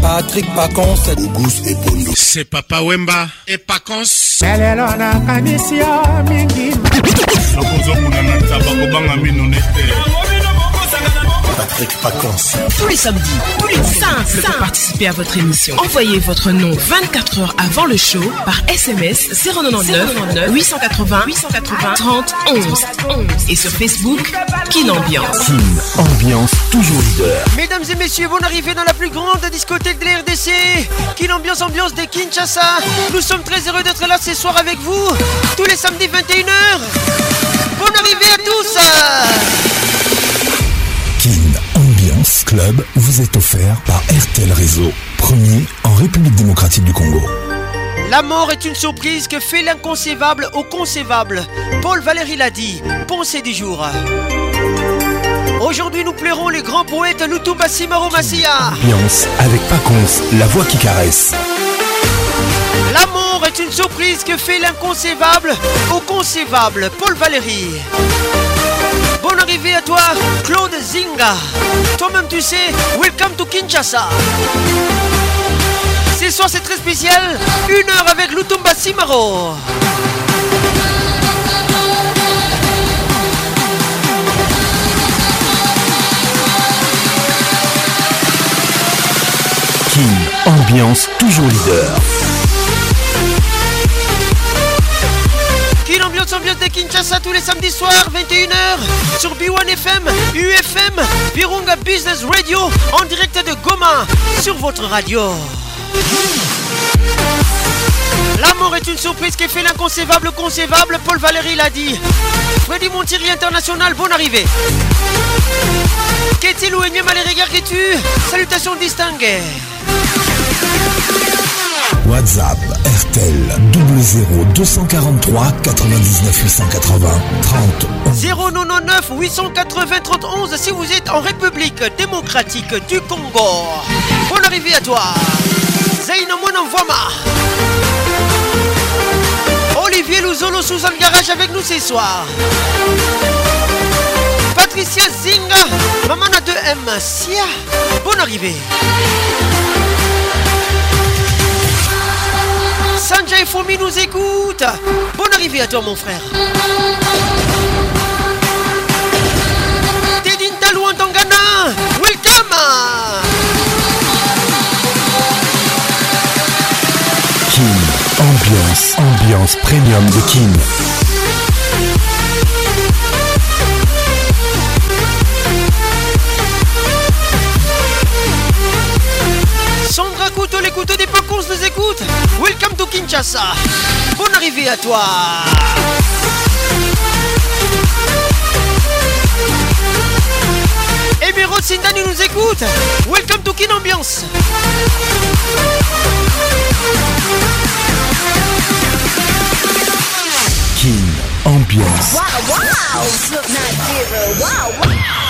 Patrick Pacons Auguste Epondo C'est Papa Wemba et Pacons Lelo nakanisi yo mingi Sokozokuna na tabakobanga mino nete Patrick Tous les samedis, plus de 5, pour participer à votre émission. Envoyez votre nom 24 heures avant le show par SMS 099 880 880 30 11 et sur Facebook Kin Ambiance. Kin Ambiance toujours leader. Mesdames et messieurs, vous arrivée dans la plus grande discothèque de la RDC. Kin Ambiance Ambiance des Kinshasa. Nous sommes très heureux d'être là ce soir avec vous tous les samedis 21h. Bonne arrivée à tous club vous est offert par RTL Réseau, premier en République démocratique du Congo. La mort est une surprise que fait l'inconcevable au concevable. Paul Valéry l'a dit. pensez du jour. Aujourd'hui, nous plairons les grands poètes Lutumba Simaro Massia. Ambiance avec Paconce, la voix qui caresse. L'amour est une surprise que fait l'inconcevable au concevable. Paul Valéry. Bonne arrivée à toi, Claude Zinga. Toi-même, tu sais, welcome to Kinshasa. C'est soir, c'est très spécial. Une heure avec Lutumba Simaro. King, ambiance toujours leader. Biotech de Kinshasa tous les samedis soirs, 21h, sur B1FM, UFM, Virunga Business Radio, en direct de Goma, sur votre radio. L'amour est une surprise qui fait l'inconcevable concevable, Paul Valéry l'a dit. Freddy Montieri International, bonne arrivée. Qu'est-il ou mieux mal les regards tu Salutations distinguées. WhatsApp RTL 00243 243 99 880 30 099 880 31 si vous êtes en République démocratique du Congo. Bonne arrivée à toi. Zaina Voma Olivier Louzolo un Garage avec nous ce soir. Patricia maman Mamana 2M, Sia, bonne arrivée. Sanjay Fomi nous écoute. Bonne arrivée à toi, mon frère. Tedin en Tangana, welcome. Kim ambiance, ambiance premium de King. Sandra Couteau, l'écoute des nous écoute welcome to Kinshasa. Bonne arrivée à toi. Emerald eh Sindani nous écoute. Welcome to Kin Ambiance. Kin Ambiance. Wow, wow.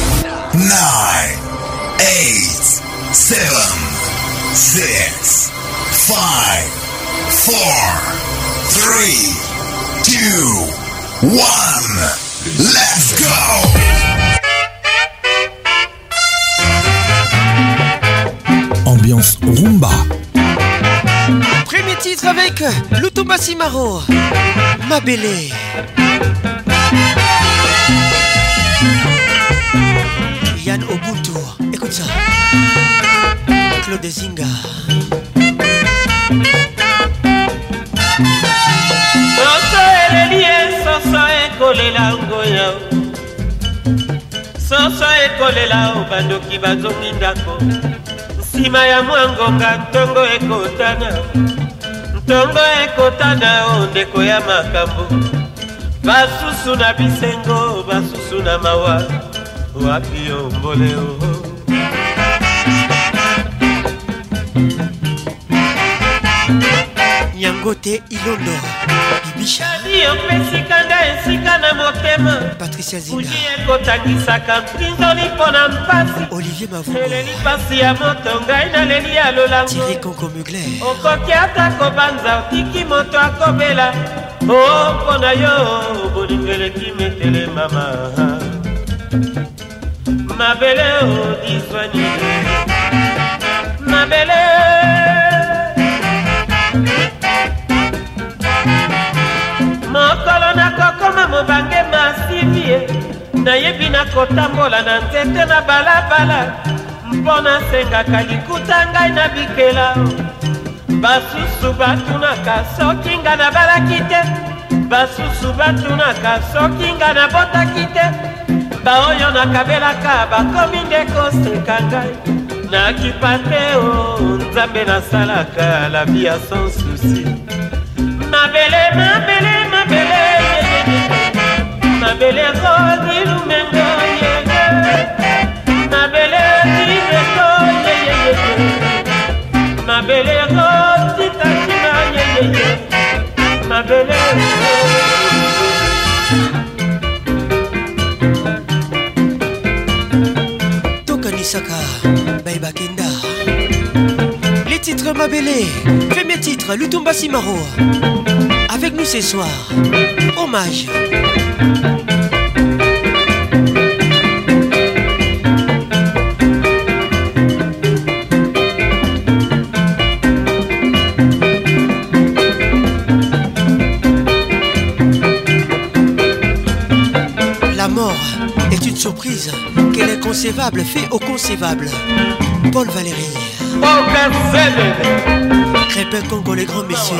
9, 8, 7, 6, 5, 4, 3, 2, 1, let's go! Ambiance Roomba. Premier titre avec Lutomassimaro, Mabele. Mabele. claude zinga soso eleli ye soso ekolela ngoya soso ekolela o bandoki bazongi ndako nsima ya mwa ngonga ntongo ekotana ntongo ekotana o ndeko ya makambo basusu na bisengo basusu na mawa wapi yo mbole o oh. yango te ilondo bibishadi opesika nga esika na motema patricia zingi ekotakisaka mpinzoli mpo na mpasi olivier mavuleli pasi ya moto ngai naleli ya lolangoiri konko mugler okoki ata kobanza otiki moto akobela o oh, mpo na yo bolingeleki metele mama mabele odiswani oh, mabele mokolo nakokoma mobange masivie nayebi nakotambola na nzete na balabala mpo nasengaka likuta ngai na bikela basusu batunaka soki nga nabalaki te basusu batunaka soki nga nabotaki te baoyo nakabelaka bakomi nde koseka ngai nakipa te o nzambe nasalaka la vie ya sans souci mabele mabele mabele mabele kozi lumengo yeye mabele kibeko yeyeye mabele kozitakina yeyeye mabele Saka, Baiba Kenda. Les titres Mabélé, premier titre, Lutumba Simaro. Avec nous ce soir, hommage. Concevable fait au concevable. Paul Valéry. Crépin Congo, les grands messieurs.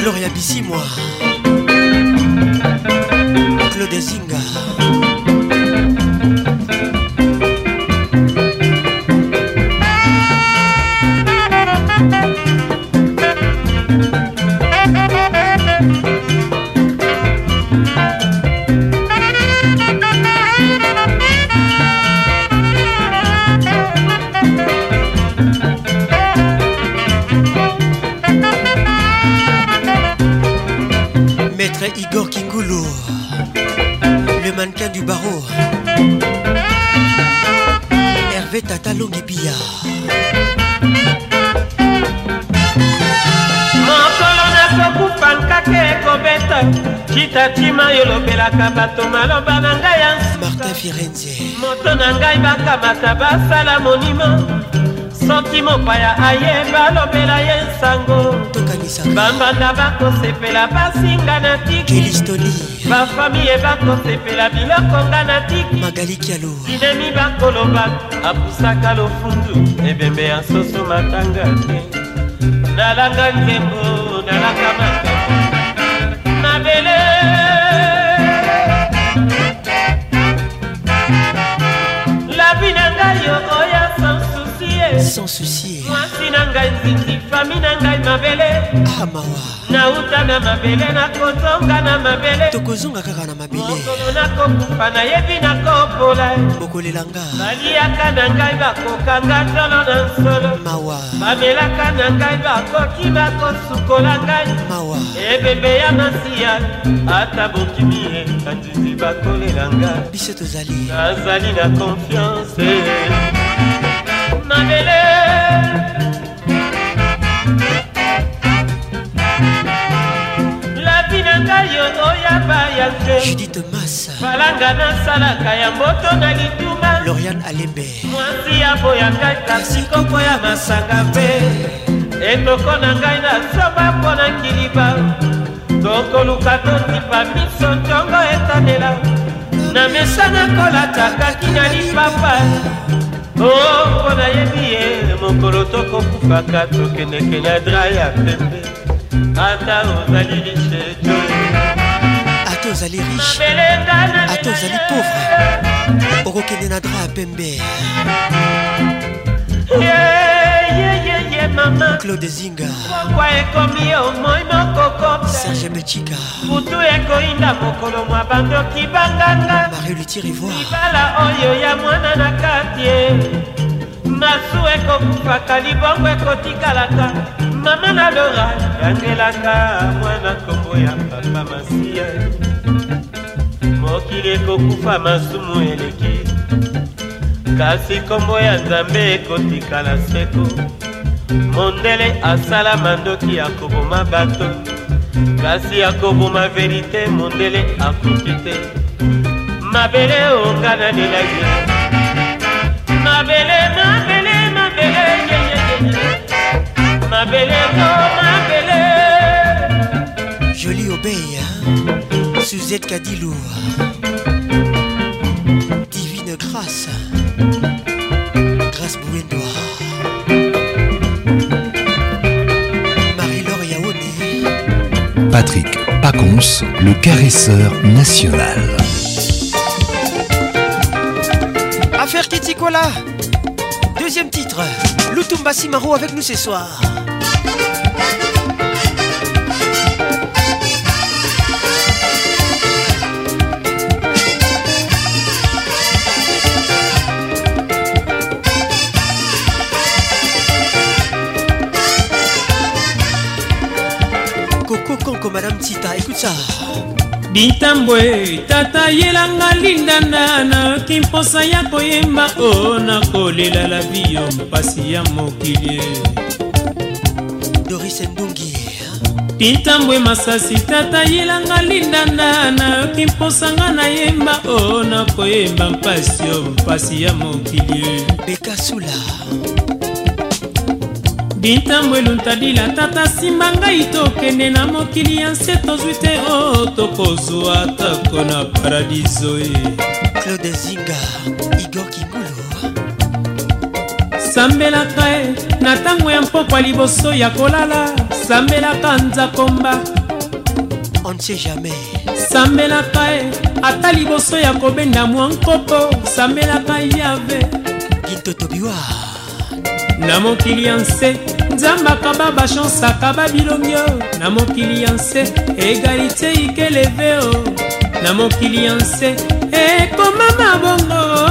Gloria Bissi, Claude Zinga. nalobelaka bato maloba na ngai ya moto na ngai bakamata basala monima soki mopaya aye balobela ye nsango bambanda bakosepela basinga na tiki bafamiye bakosepela biloko nga na tiki dinemi bakoloba apusaka lofundu ebembe ya soso matanga te nalanga nzembo nalanga mata okoya sans soucie sans soucie mwasi na ngai nzinzi fami na ngai mabele amawa ah, nauta na mabele nakozonga na mabele tokozonga kaka na mabele mokolo nakokufa nayebi nakopola bokolelanga baliaka na ngai bakokanga tolo na nsolo mawa bamelaka na ngai bakoki bakosukola ngai mawa ebembe ya masiya ata bokimi ye batinzi bakolelanga biso tozali nazali na konfiance mabele lapi na ngai yo oyaba ya judite masa malanga nasalaka ya mboto na lituma lorian alembe mwasi ya boyanga kasi koko ya masanga mpe ekoko na ngai nasomba mpo na kiliba tokoluka totipa miso ntongo etanela na mesana kolataka kina lipapa o oh, mpo nayebi ye mokolo tokokufaka tokendeke na dra ya pembe ata ozali lishe jo ata ozali riche ata ozali pauvre okokende na dra ya pembe yeah. mama claude zinga pokwa ekomi yo moi moko serge betika butu ekoyinda mokolo mwa bandoki banganga libala oyo ya mwana na kati masu ekokufaka libongo ekotikalaka mama na lora yangelaka mwana kombo ya papa masiya mokili ekokufa masumu eleki kasi kombo ya nzambe ekotikala seko mondele asala mandoki akoboma bato kasi akoboma verite mondele akoki te mabele onga nalela ye mabele mabele mabele mabele ko mabele joli obey suzette kadilour divine grâce Patrick Pacons, le caresseur national. Affaire Ketikola, deuxième titre. Lutumba Simaro avec nous ce soir. kota bintambo tata yelanga lindanda nayoki mposa ya koyemba o nakolela la vi yo mpasi ya mokili dorise ndungi bintambwe masasi tata yelanga lindanda nayoki mposanga nayemba o nakoyemba mpasi yo mpasi ya mokili bekasula bintambo eluntadila tata simba ngai tokende na mokili ya nse tozwi te o tokozwa tako na paradiso e claude zinga igor kingulu sambelaka e na ntango ya mpoko ya liboso ya kolala sambelaka nzakomba on ne sait jamais sambelaka e ata liboso ya kobenda mwa nkopo sambelaka yave gintotobiwa na mokili ya nse nzambe akaba bashanse akaba bilongio na mokili ya nse egalite ikeleve o na mokili ya nse ekoma mabongo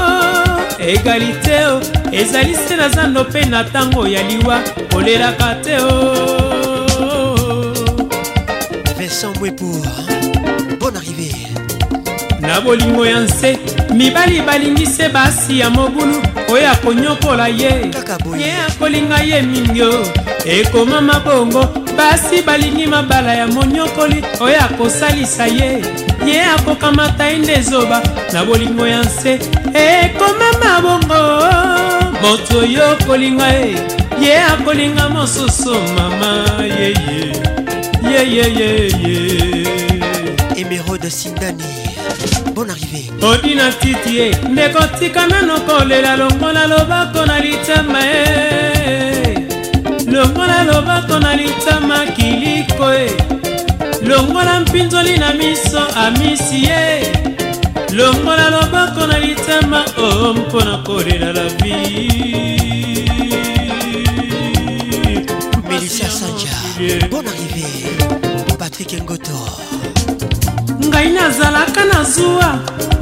egalite o ezali se na zando mpe na ntango ya liwa kolelaka te o vincent bwepour bonne arrivée na bolingo ya nse mibali balingi se basi ya mobulu oyo akonyokola ye ye akolinga ye mingi o ekoma mabongo basi balingi mabala ya monyokoli oyo akosalisa ye ye akokamata ye nde ezoba na bolingo ya nse ekoma mabongo moto oyo okolinga ye ye akolinga mosusu mama yeye yeyeyeye emerode sindani bon arrivé odinasti ti ye ndeko tika nano kolela longola lobako na litama e longola lobako na litama kiliko e longola mpinzoli na miso amisi ye longola lobako na litama o oh, mpona kolela la vi melisa sanja bon arrivé patrick ngotor ngai nazalaka na zuwa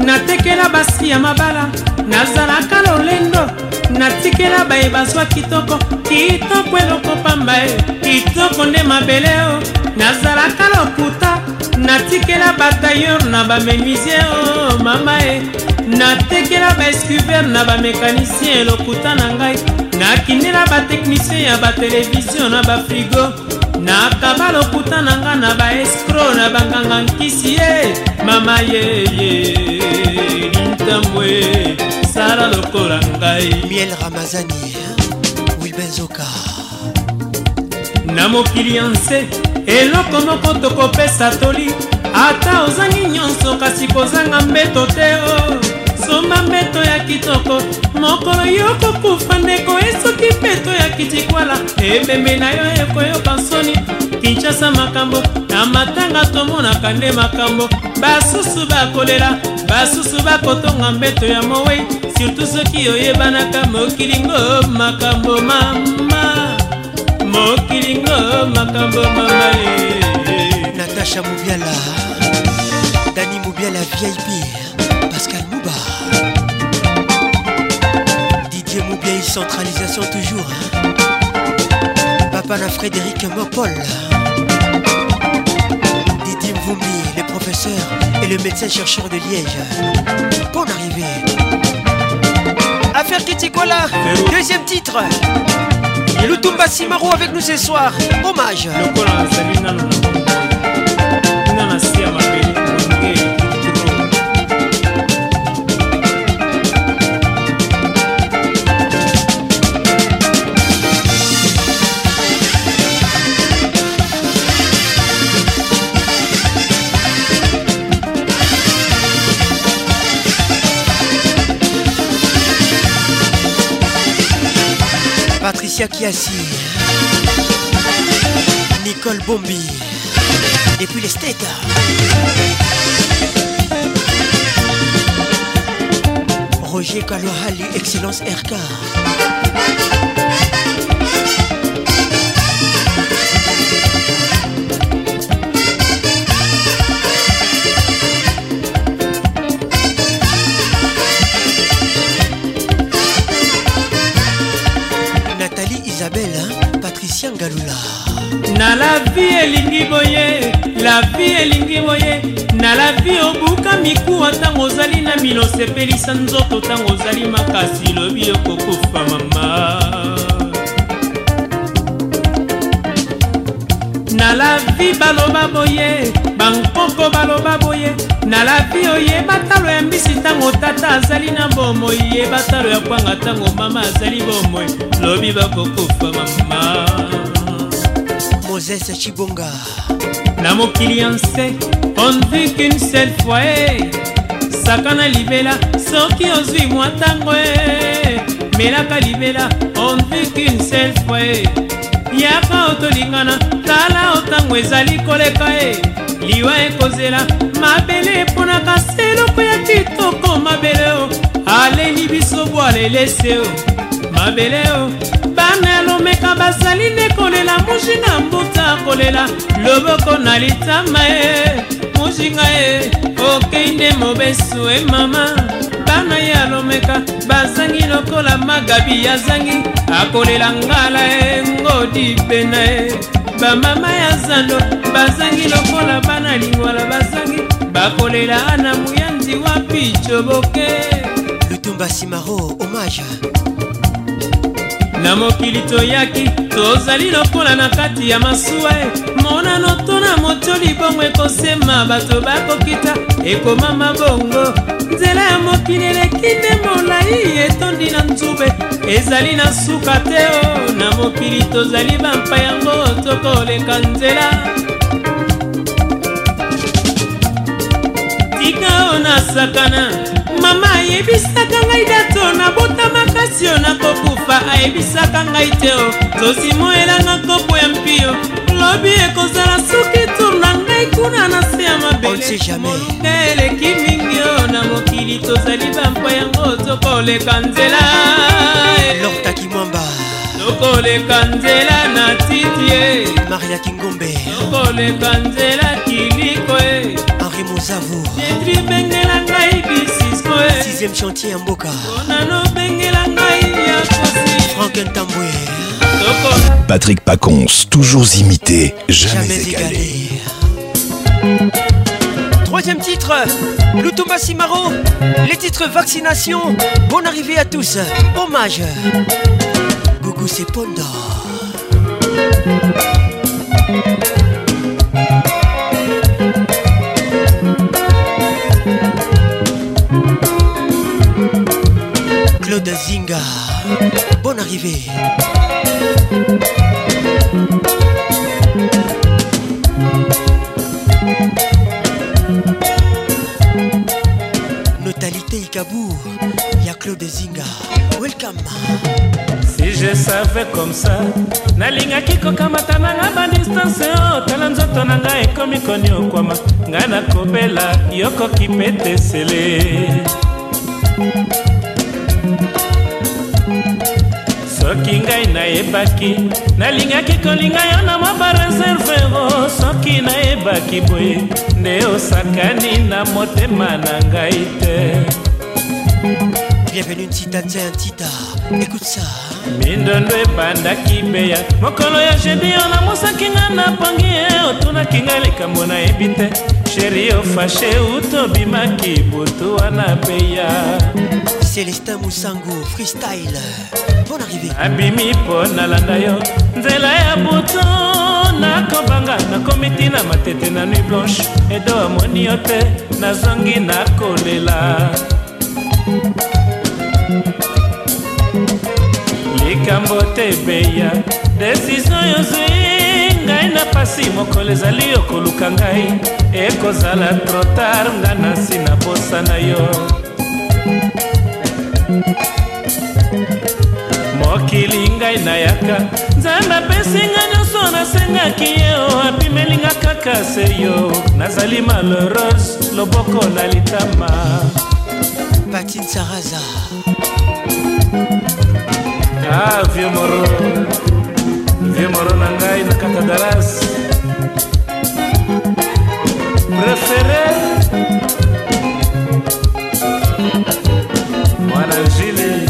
natekela basi ya mabala nazalaka lolendo natikela baye bazwa kitoko kitoko eloko pamba e kitoko nde mabele o nazalaka lokuta natikela batailleur na bamenuisier o mama e natekela baescuver na bamekanisien lokuta na ngai nakindela bateknisien ya batelevizio na bafrigo nakaba lokuta na nga na baeskro na banganga nkisi ye mama yeye lintambwe sala lokola ngai miel ramazani wilbenzoka na mokili ya nse eloko moko tokopesa toli ata ozangi nyonso kasi kozanga mbeto te o oh. kosomba mbeto ya kitoko mokolo yo kokufa ndeko esoki mpeto ya kitikwala ebembe na yo ekoyoka nsoni kinshasa makambo na matanga tomonaka nde makambo basusu bakolela basusu bakotonga mbeto ya mowei surtu soki oyebanaka mokilingo makambo mama mokilingo makambo mama e. natasha mobiala dani mobiala vip ou centralisation toujours. Hein. Papa na Frédéric Mopol. Didim Vumbi, le professeur et le médecin chercheur de Liège. Bon arriver. Affaire Kitikola, deuxième titre. Lutumba Simaro avec nous ce soir. Hommage. Le Patricia Kiasi, Nicole Bombi, depuis les States. Roger Kalohali, Excellence RK. ngalula na la vie elingi boye la vie elingi boye na la vie obuka mikuwa ntango ozali na mino sepelisa nzoto ntango ozali makasi lobi okokufa mama na la vie baloba boye bankoko baloba boye na lavi oyeba talo ya mbisi ntango tata azali na bomoi yeba talo ya kwanga ntango mama azali bomoi lobi bakokufa mama moses chibonga na mokili ya nse on vit qu'une seule fois e saka na libela soki ozwi mwa ntango e melaka libela on vit qu'une seule fois e yaka otolingana tala otango ezali koleka e liwa ekozela mabele eponaka se eloko ya kitoko mabele o aleli biso bwale lese o mabele o bana alomeka bazali nde kolela mushi na mbuta kolela loboko na litama e mushinga e okei nde mobesu e mama bana ye alomeka bazangi lokola magabi yazangi akolela ngala e ngodi pena e bamama ya zando bazangi lokola bana lingwala bazangi bakolela na muyanzi wapi coboke lutumba simaro omage na mokili toyaki tozali lokola na kati ya masuwa e monano to na motoli bongo ekosema bato bakokita ekomama bongo nzela ya mokili eleki nde molai etondi na nzube ezali na suka te o na mokili tozali bampa yango tokoleka nzela tika o na sakana mama ayebisaka ngai dato nabota makasi yo nakokufa ayebisaka ngai te o tosimo elanga kopo ya mpio lobi ekozala soki turna ngai kuna na se ya mabelmoluka eleki mingi o na mokili tozali bampa yango tokoleka nzela lortakimwamba tokoleka nzela na titie maria kingombe tokoleka nzela kiliko e mon Mouzavou eh. Sixième chantier en boca Patrick Pacons, toujours imité, jamais, jamais égalé. égalé. Troisième titre, Lutumba Simaro, les titres vaccination, bonne arrivée à tous, hommage. c'est Pondor. Claude Zinga. Bonne arrivée. Notalité Ikabou, ya Claude Zinga. Welcome. Si je savais comme ça, nalingaki kokamata nanga badistance oyo tala nzoto na ngai ekomi koniokwama ngai nakobela yokoki mpe tesele soki ngai nayebaki nalingaki kolinga yo na mwa bareserve o soki nayebaki boye nde osakani na motema na ngai te bienvenue ntita tien ntita écoute ça mindondo ebandaki beya mokolo ya jebi yo namosaki nga na pangi e otunaki ngai likambo nayebi te sheri ofashe utobimaki moto wana peya celestin mosango freestyle bon arrivé abimi mpo nalanda yo nzela ya butu nakobanga nakomi ntina matete na nuit blanche edo amoni yo te nazongi nakolela likambo te beya desizio yozwi ngai na pasi mokolo ezali okoluka ngai ekozala trotar nga na nsi na bosa na yo mokili ngai nayaka nzambe apesinga nyonso nasengaki ye o abimelinga kaka seyo nazali malheureux loboko na litama patine saraza avio ah, moro emoro na ngai na katadaras prefere mwana jili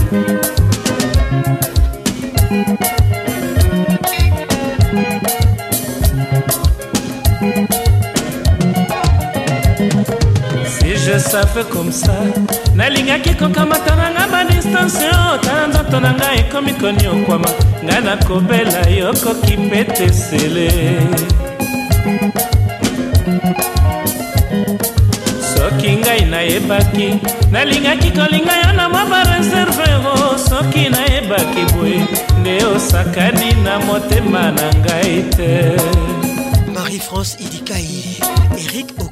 si je savais comme ça nalingaki kokamata na ngai badistanse oyo tala nzoto na ngai ekomi koniokwama ngai nakobela yokoki mpe tesele soki ngai nayebaki nalingaki kolinga yo na mwa bareserve o soki nayebaki boye nde osakani na motema na ngai te marie france idikai erik o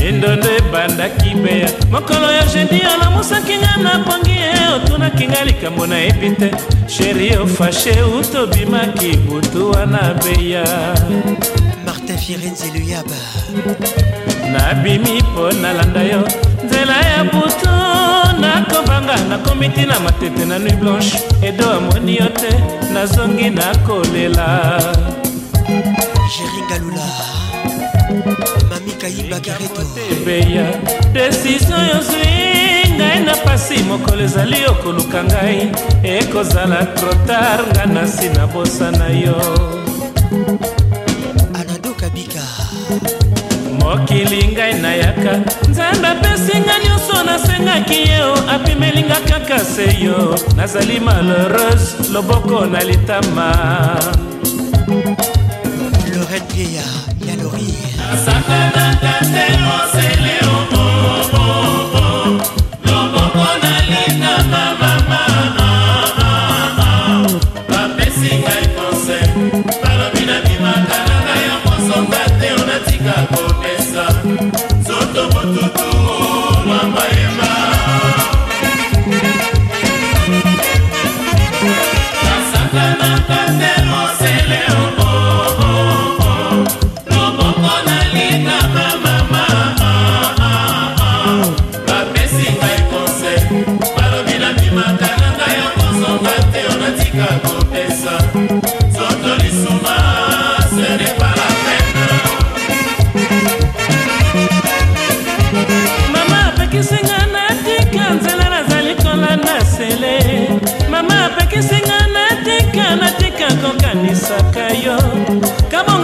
mindo nde ebandaki beya mokolo ya jedi olamusaki nga napongi ye otunaki nga likambo nayebi te sheri ofashe utobimaki butu wana beya martin firenze luyaba nabimi mpo nalanda yo nzela ya butu nakovanga nakomi ntina matete na nui blanche edo amoni yo te nazongi nakolela jeri galula mamikayibakarebeya desizio yozwi ngai na pasi mokolo ezali okoluka ngai ekozala trotar ngai na nsi na bosa na yo anadokabika mokili ngai nayaka nzambe apesinga nyonso nasengaki yo apimelinga kaka se yo nazali malheureuse loboko na litama lorete vieillard Satanás,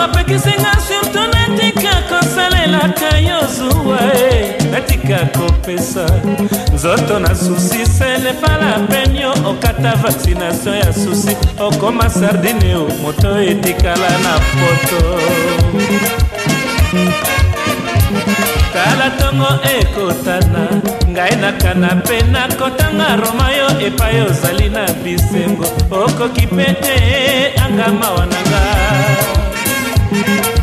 bapekisinga surtout natika kosalelaka yo zuwa e natika kopesa nzoto na susi selepala penio okata vaksinatio ya susi okoma sardine o moto etikala na poto tala ntongo ekotana ngai nakana mpe nakotanga roma yo epai ozali na bisengo okoki mpe te angamawa na ngai Thank you.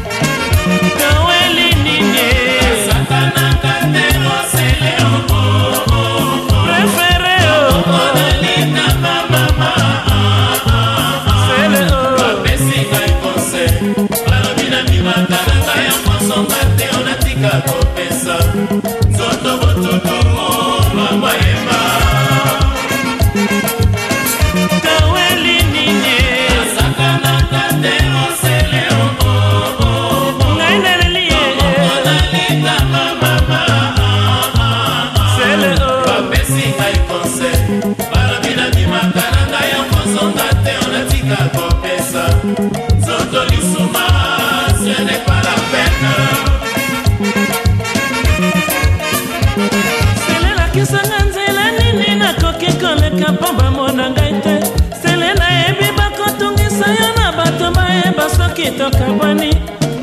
tokabwani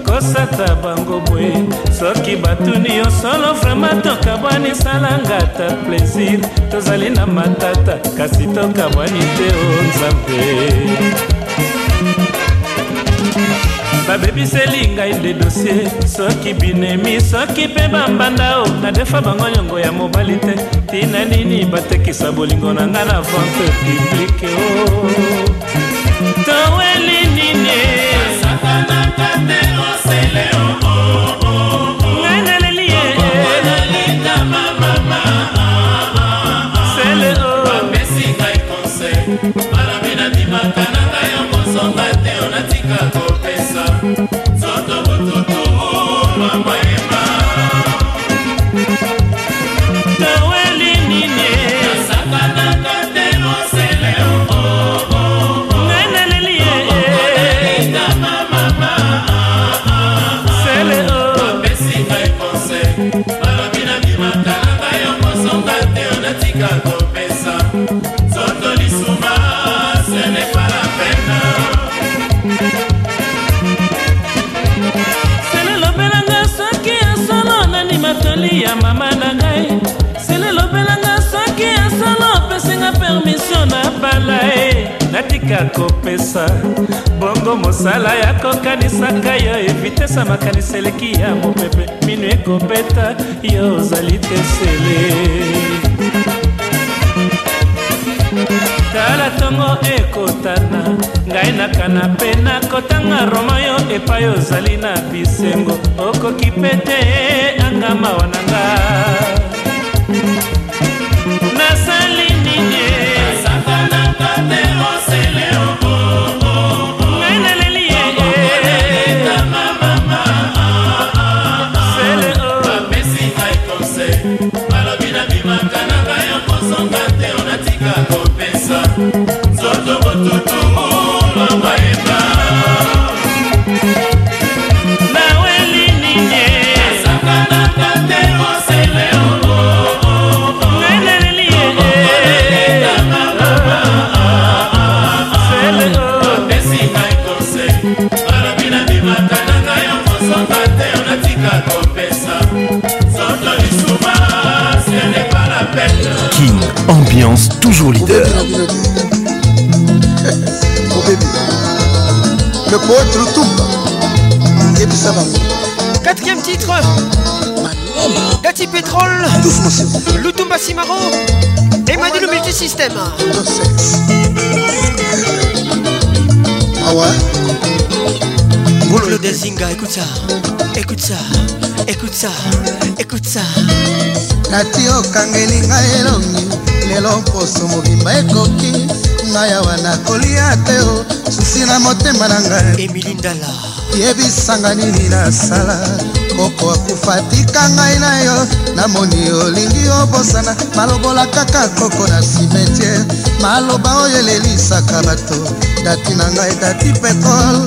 kosata bango boye soki batuni yo solo vraimen tokabwani salanga ta plaisir tozali na matata kasi tokabwani te o oh nzambe babebiseli ngai nde dosie soki binemi soki mpe bambanda o oh, nadefa bango nyongo ya mobali te tina nini batekisa bolingo na ngai na vente publike o oh. towelini Mama, ezali ya mama na ngai sele lobelanga soki asala opesinga permisio na bala e natika kopesa bongo mosala ya kokanisaka yo evitesa makanisa eleki ya mopepe minu ekobeta yo ozali te sele tala ntongo ekotana ngai nakana mpe nakotanga roma yo epai ozali na bisengo okoki mpe te angamawa na nga Manda batutu mo maître tumba yebisa bango quatrième titre Tati Pétrole Lutumba Simaro le Multisystème Ah ouais Boulot de Zinga, écoute ça Écoute ça, écoute ça, écoute ça Nati okangeli ngai elongi lelo mposo mobimba ekoki ngai awa nakolia te o susi na motema na ngai emilindala yebisanga nini nasala koko akufa tika ngai na yo namoni olingi obosana malobola kaka koko na simetiere maloba oyo elelisaka bato dati na ngai dati petrole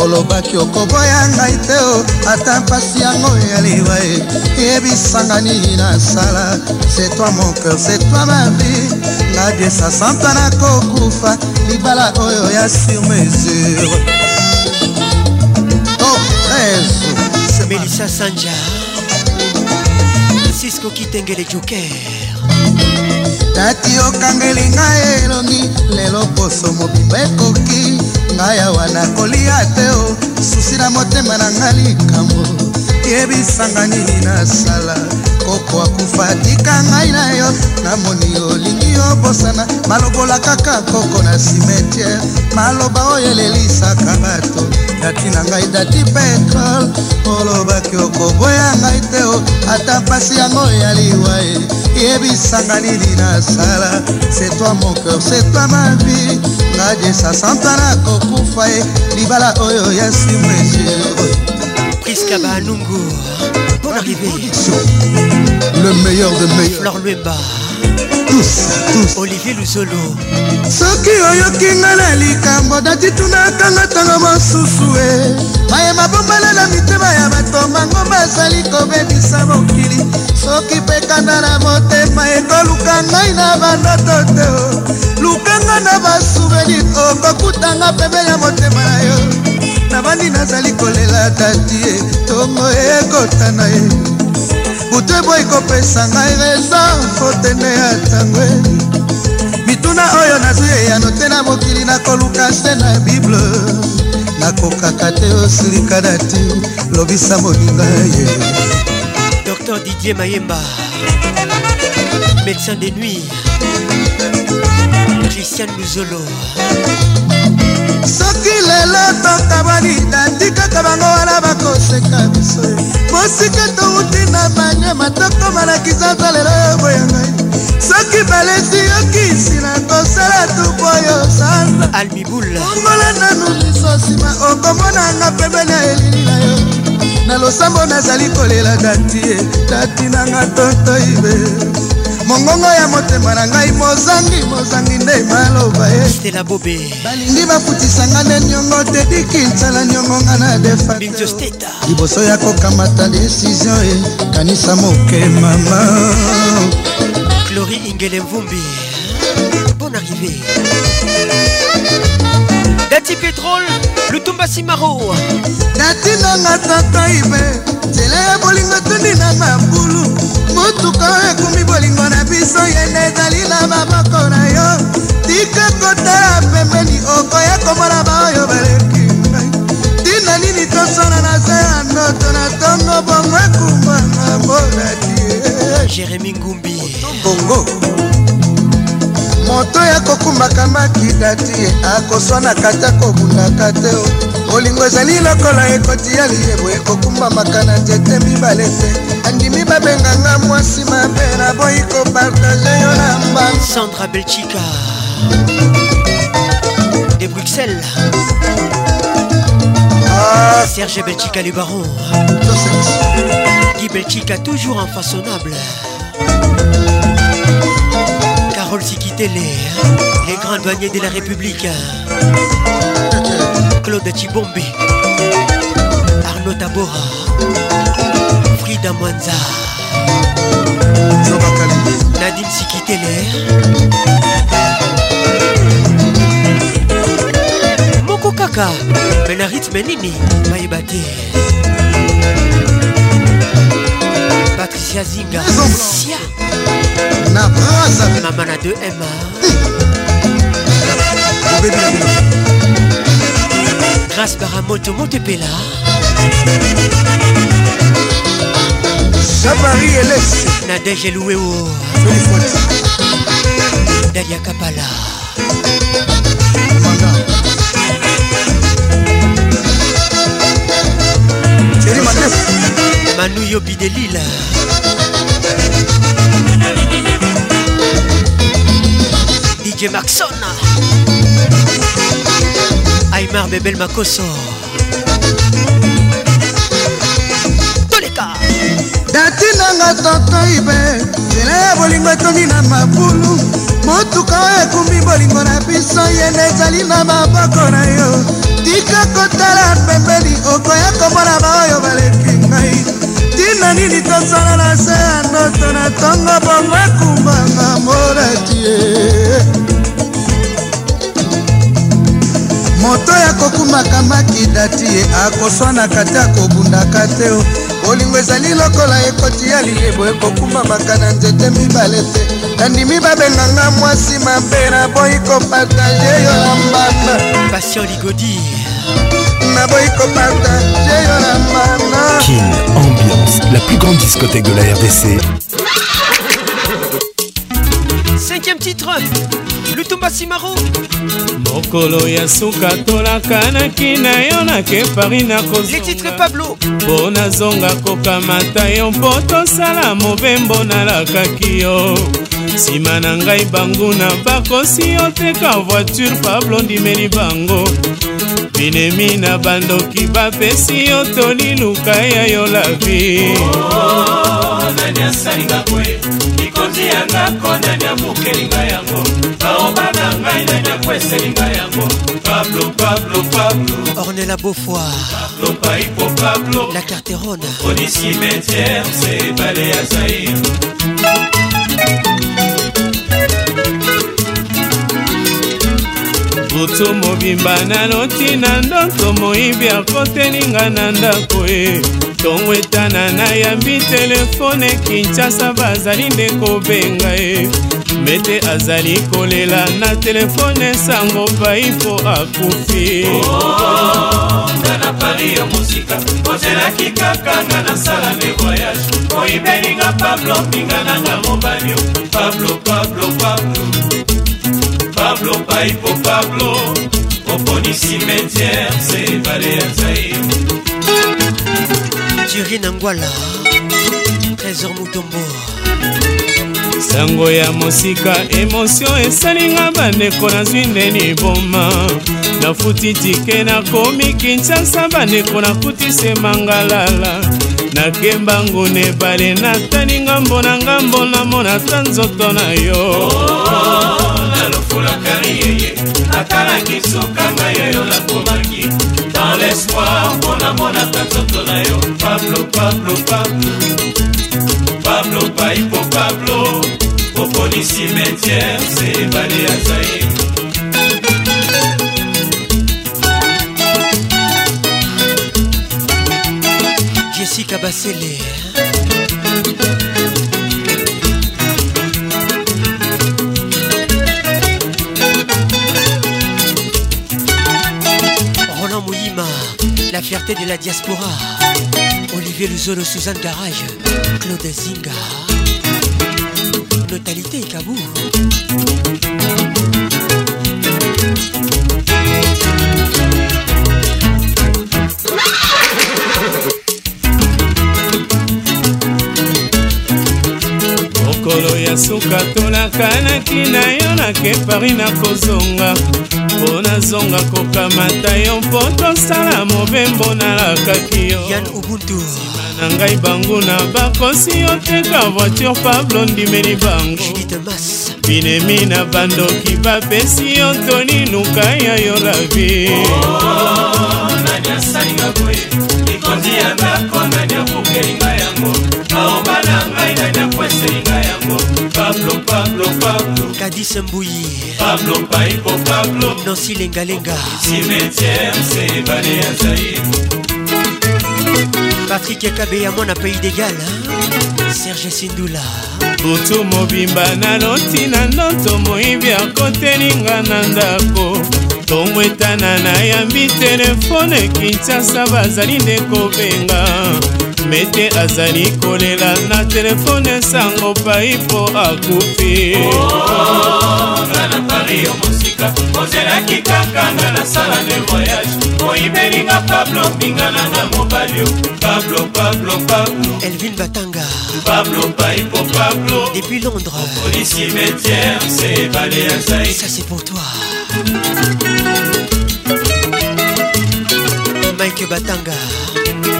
olobaki okoboya ngai te o ata mpasi yango ya liwa e yebisanga nini nasala c'est toi mon cœur c'est toi ma vie nadiesa santa nakokufa libala oyo ya sur mesure oh, melisa sanja sisko kitengele joker tati okangeli ngai elongi lelo poso mobimba ekoki ngai awa nakolia te o susi na motema na ngai likambo yebisanga nini nasala koko akufa tika ngai na yo namoni olingi yobosana malobola kaka koko na simetiere maloba oyo elelisaka bato dati na ngai dati petrole olobaki okoboya ngai te o ata mpasi yango ya liwa e yebisanga nini nasala setoi mokeur setoi mabi ngadesa santa na kokufa ye libala oyo ya simo esure priska banungu bon arrivé le meilleur de meilleur flor luemba olivier luzolo soki oyoki nga na likambo dati tunaka nga ntango mosusu eh. e mayema bombala na mitema ya bato bango bazali kobebisa mokili soki mpe kanda na motema ekoluka ngai na bandoto te oh. lukanga na basuveni okokutanga oh, pembe ya motema na yo na bandi nazali kolela dati e eh. tongo ekota na ye butu ebo ekopesa ngai resor kotende ya ntango mituna oyo nazwi eyano te na mokili nakoluka se na bible nakokaka te osilikana te lobisa moninga ye dr didier mayemba médecin de nuit christian luzolo soki lelo tokabani natikaka bango wana bakoseka biso mosika touti na manyama tokomalakisa ta lelo yo boyangai soki balesi yokisi na kosala tuboyo sandaongola nanu biso nsima okomonanga pembeni ya elili na yo na losambo nazali kolelaka tie tati nanga totoibe mongongo ya motema na ngai mozangi mozangi nde maloba ye balingi bafutisanga nde niongo tedi kinsala niongo nga na defa liboso ya kokamata desizio ye kanisa moke mama clori ingele mvumbi bon arrivé tati pétrole lutumba simaro natinanga tata ibe nzela ya bolingo tundi na mabulu motuka oyo ekumi bolingo na biso yende ezali na maboko na yo tika kotala pembeni okoya komona baoyo baleki ngai tina nini tosona na se ya ndoto na ntongo bongo ekumbanga molaki jérémi ngumbi bongo moto ya kokumaka makida te akoswanaka ta kobundaka te bolingo ezali lokola ekoti ya liyebo ekokumbamaka na nzete mibale te andimi babenganga mwasi mabe naboyi kopartage yo na mbasandra belchika de bruxelles ah, serge belchika le baron guy belchika toujours infaçonnable Tiki Télé, les grands douaniers de la République, Claude Chibombe, Arnaud Tabora, Frida Mwanza, Nadine Tiki Télé, Moko Kaka, Benarit Menini, Maïbate. Patricia Zinga Sia Na brasa Maman na 2 M Grâce Baramoto Montepela Jabari LS Nadej Elouéo Dalia Kapala Thierry Mathieu manu yobi delila dj maxon aimar bebel makoso toleka datinanga totoibe nzela ya bolingo etondi na mabulu motuka oyo ekumbi bolingo na biso yene ezali na maboko na yo tika kotala pembeni okoya komona baoyo baleki ngai tina nini tozala na se ya ndoto na ntongo bongo ekumbanga molati ye moto ya kokumbaka makidati ye akoswanaka te akobundaka te bolingo ezali lokola ekoti ya liyebo ekokumbamaka na nzete mibale te nandimi babenganga mwasi mabe naboyi kopartage yo na mbanda pasio ligodi naboyi kopartage yo na mama kin ambiance la plus grande discothèque de la rdc cinquième titre lutumba simaro mokolo ya suka tolakanaki na yo nakepari nakozletitre pablo mpo nazonga kokamata yo mpo tosala mobembo nalakaki yo nsima na ngai banguna bakosi oteka voiture pablo ndimeli bango binemi na bandoki bapesi yo toni luka ya yo lavi oh, nani asalinga boye likonzi yanga ko nani amokelinga yango baoba na ngai nani akweselinga yango pablo pablo pablo ornela beaufoir pablo paipo pablo la carterone odisi metiere se ebale ya zaire butu mobimba naloti na ndoto moyibi akotelinga na ndako e ntongo etana nayambi telefone kinshasa bazali nde kobenga ye mbete azali kolela na telefone sango pai mpo akufi nga e. na pari ya mosika ozelaki kaka nga nasala nde voyage oyibelinga pablo mbinga nanga mobali pablo pablo pablo pablo paipo pablo oponi cimetière se vale ya zair jeri nangwala trésor motombo sango ya mosika emotio esalinga bandeko nazwi ndeni boma nafuti tike nakomi kinshasa bandeko nakutise mangalala nakemba nguna ebale natali ngambo na ngambo namona ta nzoto na yo oh, oh, oh. na lofulakari yeye nakalangi sukama yeyo nakomaki dans l'espoir mpona monaka nzoto na yo pablo pablo pablo pablo paipo pablo oponi cimetière se ebale ya zaire jessica basele La fierté de la diaspora. Olivier Luzolo, Suzanne Garage, Claude Zinga. Notalité Cabou. suka tolakanaki na yo nakepari nakozonga mpo nazonga kokamata yo mpo tosala mobembo nalakaki yo nsima na ngai banguna bakosi oteka voiture pablo ndimeli bango binemi na bandoki bapesi yo toni luka oh, ya yo lavi oh, oh, oh, Pablo, Pablo. Kadis Mbouyi. Pablo, Paipo, Pablo. Nancy Lengalenga. Cimetière, c'est Balé Patrick Kabeya, mon pays d'égal. Hein? Serge Sindoula. butu mobimba naloti na ndoto moyibi akotelinga na ndako ntongo etana nayambi telefone kinshasa bazali nde kobenga mete azali kolela na telefone sango pai mpo akufi ozelaki kaka nga nasala nde voyage moyibelinga pablo bingana na mobali pablo pablo pablo elvin batanga pablo pai po pablo depuis londres polisi metiere se ebale ya zai ça c'est pour toi mike batanga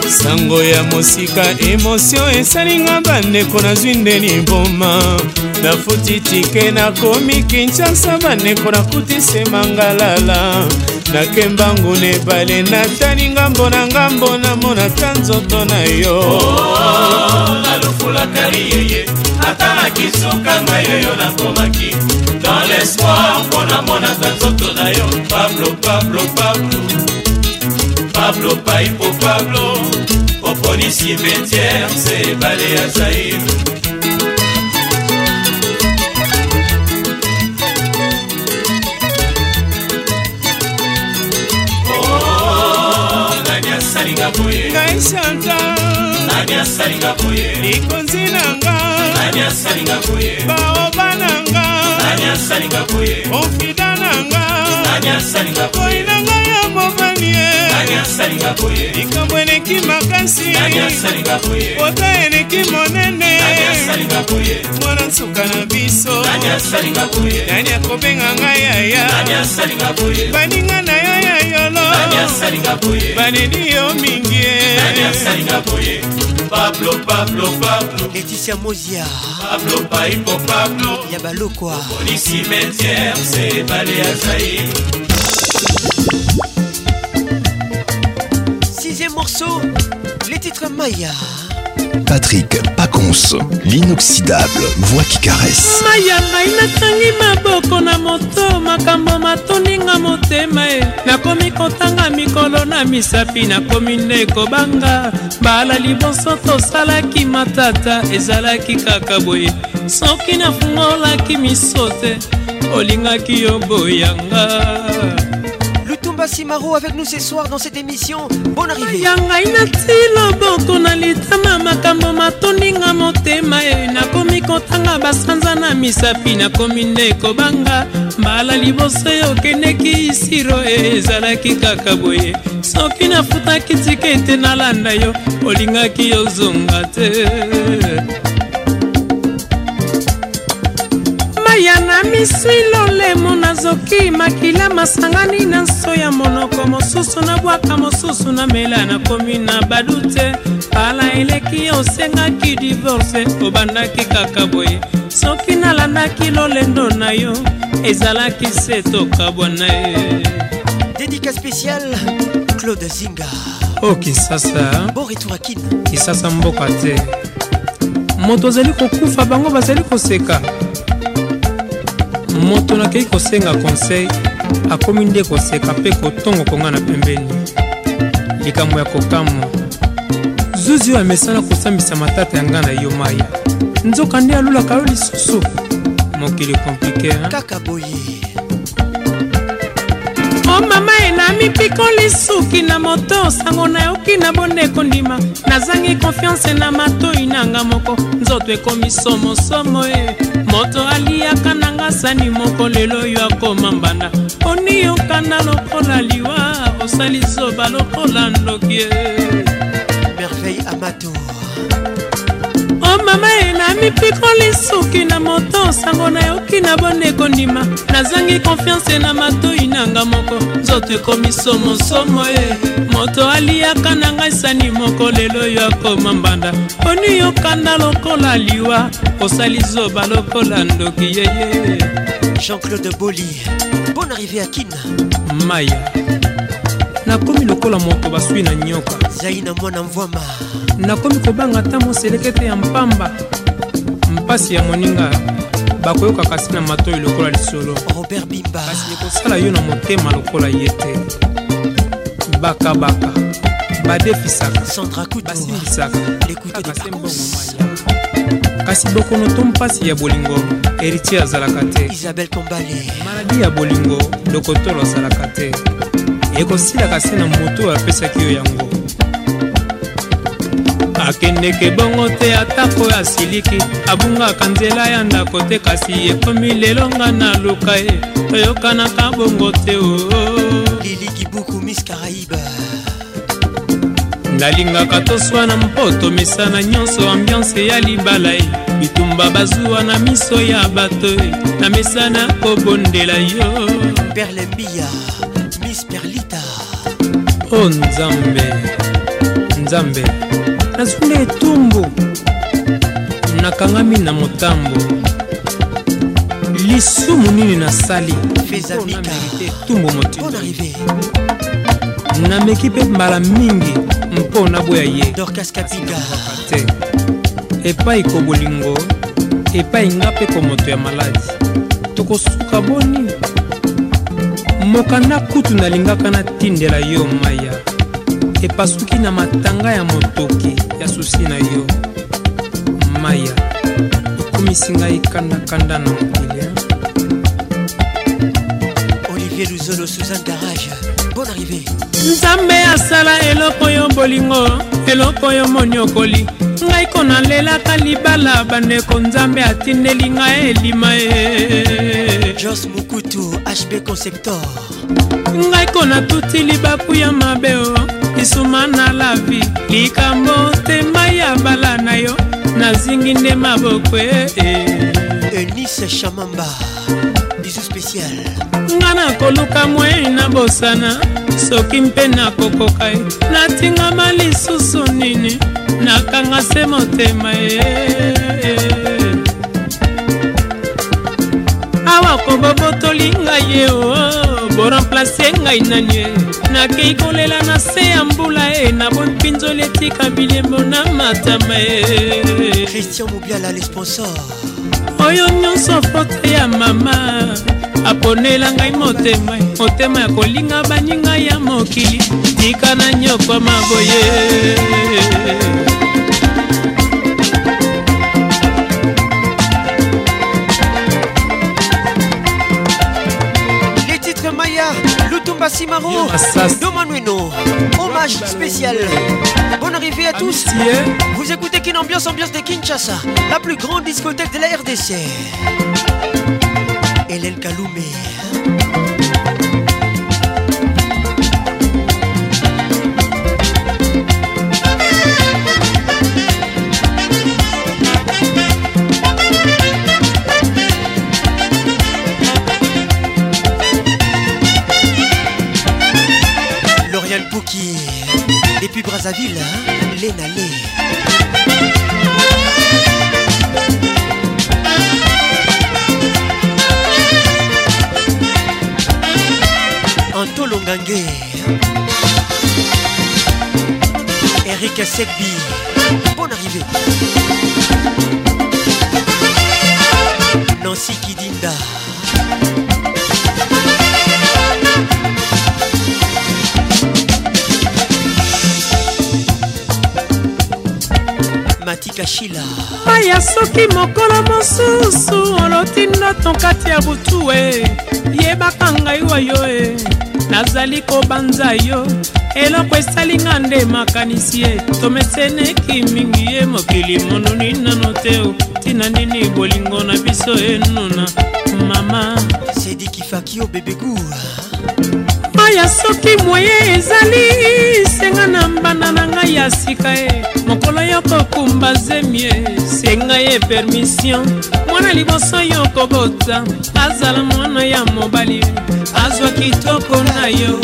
sango ya mosika emotio esalinga bandeko nazwi ndeni mboma nafuti tike nakomi kinshasa bandeko nakutisema ngalala nakemba nguna ebale natali ngambo na ngambo namonaka nzoto na yo nalukulaka liyeye ata na kisukanga yoyo nakomaki dans l'espoir mpo namonaka nzoto na yo pablo pablo pablo Pablo paipo Pablo oponi cimetière se ebale ya Zaire oh, nani asalinga boye ngai chantal nani asalinga boye likonzi na nga nani asalinga boye baoba na nga nani asalinga boye ofida nanga koi na ngai ya mobali ye likambo eleki makasi ota eleki monene mwana nsuka na biso nani akobenga ngai yaya baninga na yo ya yolo baleli yo mingi Pablo, Pablo, Pablo. Laetitia Mozia. Pablo, Paipo, Pablo. ya balokwa cimetière c'est les sixième morceau les titres maya Patrick Pacons, l'inoxydable voix qui caresse. mayambai natangi maboko na moto makambo matoninga motema e nakomi kotanga mikolo na misapi nakomi nde kobanga mbala liboso tosalaki matata ezalaki kaka boye soki nafungolaki miso te olingaki yo boyanga Samba Simaro avec nous ce soir dans cette émission. Bonne arrivée. yangai natila boto na litama makambo matoninga motema e nakomi kotanga basanza na misapi nakomi nde kobanga mbala liboso okendeki isiro e ezalaki kaka boye soki nafutaki tikete nalanda yo olingaki ozonga te misilolemo nazoki makila masangani na nso ya monoko mosusu nabwaka mosusu namela nakomi na badu te pala eleki osengaki divorce obandaki kaka boye soki nalandaki lolendo na yo ezalaki se tokabwana ye dédica spécial claude zinga o oh, kinsasa bo retour akine kinsasa mboka te moto ozali kokufa bango bazali koseka moto nakoki kosenga conseil akomi nde koseka mpe kotongo konga na pembeni likambo ya kokamwa zuzi oyo amesana kosambisa matata ya ngai na yo maya nzoka nde alulaka yo lisusu mokili komplike kaka boye o mama enami pikoli suki na moto sango nayoki na bonde ndima nazangi konfiance na matoi nanga moko nzoto ekomi somosomo e moto aliaka nanga sani moko lelo oyo akoma mbanda oni yokana lokola liwa osali zoba lokola ndoki eh. merveille amato mama ena mipikoli suki na moto sango nayoki na boneko ndima nazangi konfiance na matoi nanga moko nzoto ekomi somosomo e moto aliaka na ngai sani moko lelo yo akoma mbanda poni yokanda lokola liwa osali zoba lokola ndoki yeye jean-claude boli bon arrivé à kin maya nakomi lokola moto baswi na nyoka zai na mwana mvwama nakomi kobanga ata moselekete ya mpamba mpasi ya moninga bakoyokaka si na matoi lokola lisolo robert bimba kasi ekosala yo na motema lokola ye te bakabaka badefisaka basimbisaka kasi bokono to mpasi ya bolingo heritier azalaka te maladi ya bolingo dokotolo azalaka te ekosilaka se na moto oyo apesaki yo yango akendeke bongo te atako oyo asiliki abungaka nzela ya ndako te kasi ekomi lelo nga na luka ye toyokanaka bongo te o oh. lilikibuku mis karaiba nalingaka toswa na mpoto misana nyonso ambianse ya libala ye bitumba bazuwa na miso ya bato ye na misana kobondela yo perlembia o oh, nzambe nzambe nazukula etumbu nakangami na motambo lisumu nini nasali mponamekite etumbu motindo nameki mpe mbala mingi mpo naboya ye te epai kobolingo epai nga mpe komoto ya maladi tokosuka boni moka na kutu nalingaka natindela yo maya epasuki na matanga ya motoki ya susi na yo maya okomisi ngai kandakanda na mokili olivier luzolo suzan garage bon arrivé nzambe asala eloko yo bolingo eloko yo moniokoli ngai ko nalelaka libala bandeko nzambe atindeli ngai elima ye jos mokutu hb conceptor ngai ko natutili bapu ya mabe o lisuma na lavi likambo tema ya bala na yo nazingi nde maboko e enise chamamba bisu spécial ngai nakoluka mwe na bosana soki mpe nakokoka ye natingama lisusu nini nakanga se motema ye awa kobobotoli ngai ye o boremplace ngai nani ye nakei kolela na se ya mbula ye na bompinzoli etika bilembo na matama ye christian mobiala le sponsor oyo nyonso fote ya mama aponela ngai motema motema ya kolinga baninga ya mokili tika na nyokwa maboye Lutumba Simaro, Domanueno, hommage spécial. Bonne arrivée à tous. Vous écoutez Kin Ambiance, ambiance de Kinshasa, la plus grande discothèque de la RDC. Hélène Kaloumé. Lauriane Pouki, puis Brazzaville, hein, Léna Lé. nange erik segbi bon arrivé nancy kidinda matikashila maya soki mokolo mosusu oloti ndoto kati ya butu e yebaka ngai wa yo e eh. nazali kobanza yo eloko esalinga nde makanisi ye tomeseneki mingi ye mokili monuni nano te ntina nini bolingo na biso enuna mama sedikifaki yo oh bebegour ngai ya soki moye ezali senga na mbanda na ngai ya sika e mokolo yo kokumba zemie senga ye permission mwana liboso yo kobota azala mwana ya mobali e. azwa kitoko na yo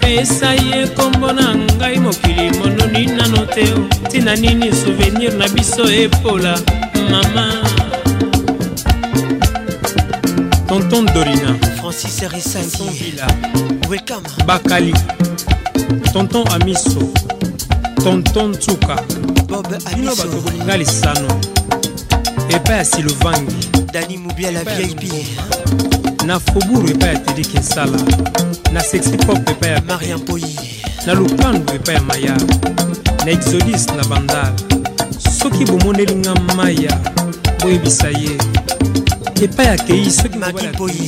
pesa ye nkombo na ngai mokili mononi nano te ntina nini souvenir na biso epola mama tonton dorina francis risandivila welcome bakali tonton amiso tonton ntuka bino bato bolinga lisano epai ya silovangi dani mobia la vip na foburu epai ya tedi kinsala na sexipop epai ya marian poi na lupandu epai ya maya na exodis na bandala soki bomoneli nga maya boyebisa ye epai akei soki makiboye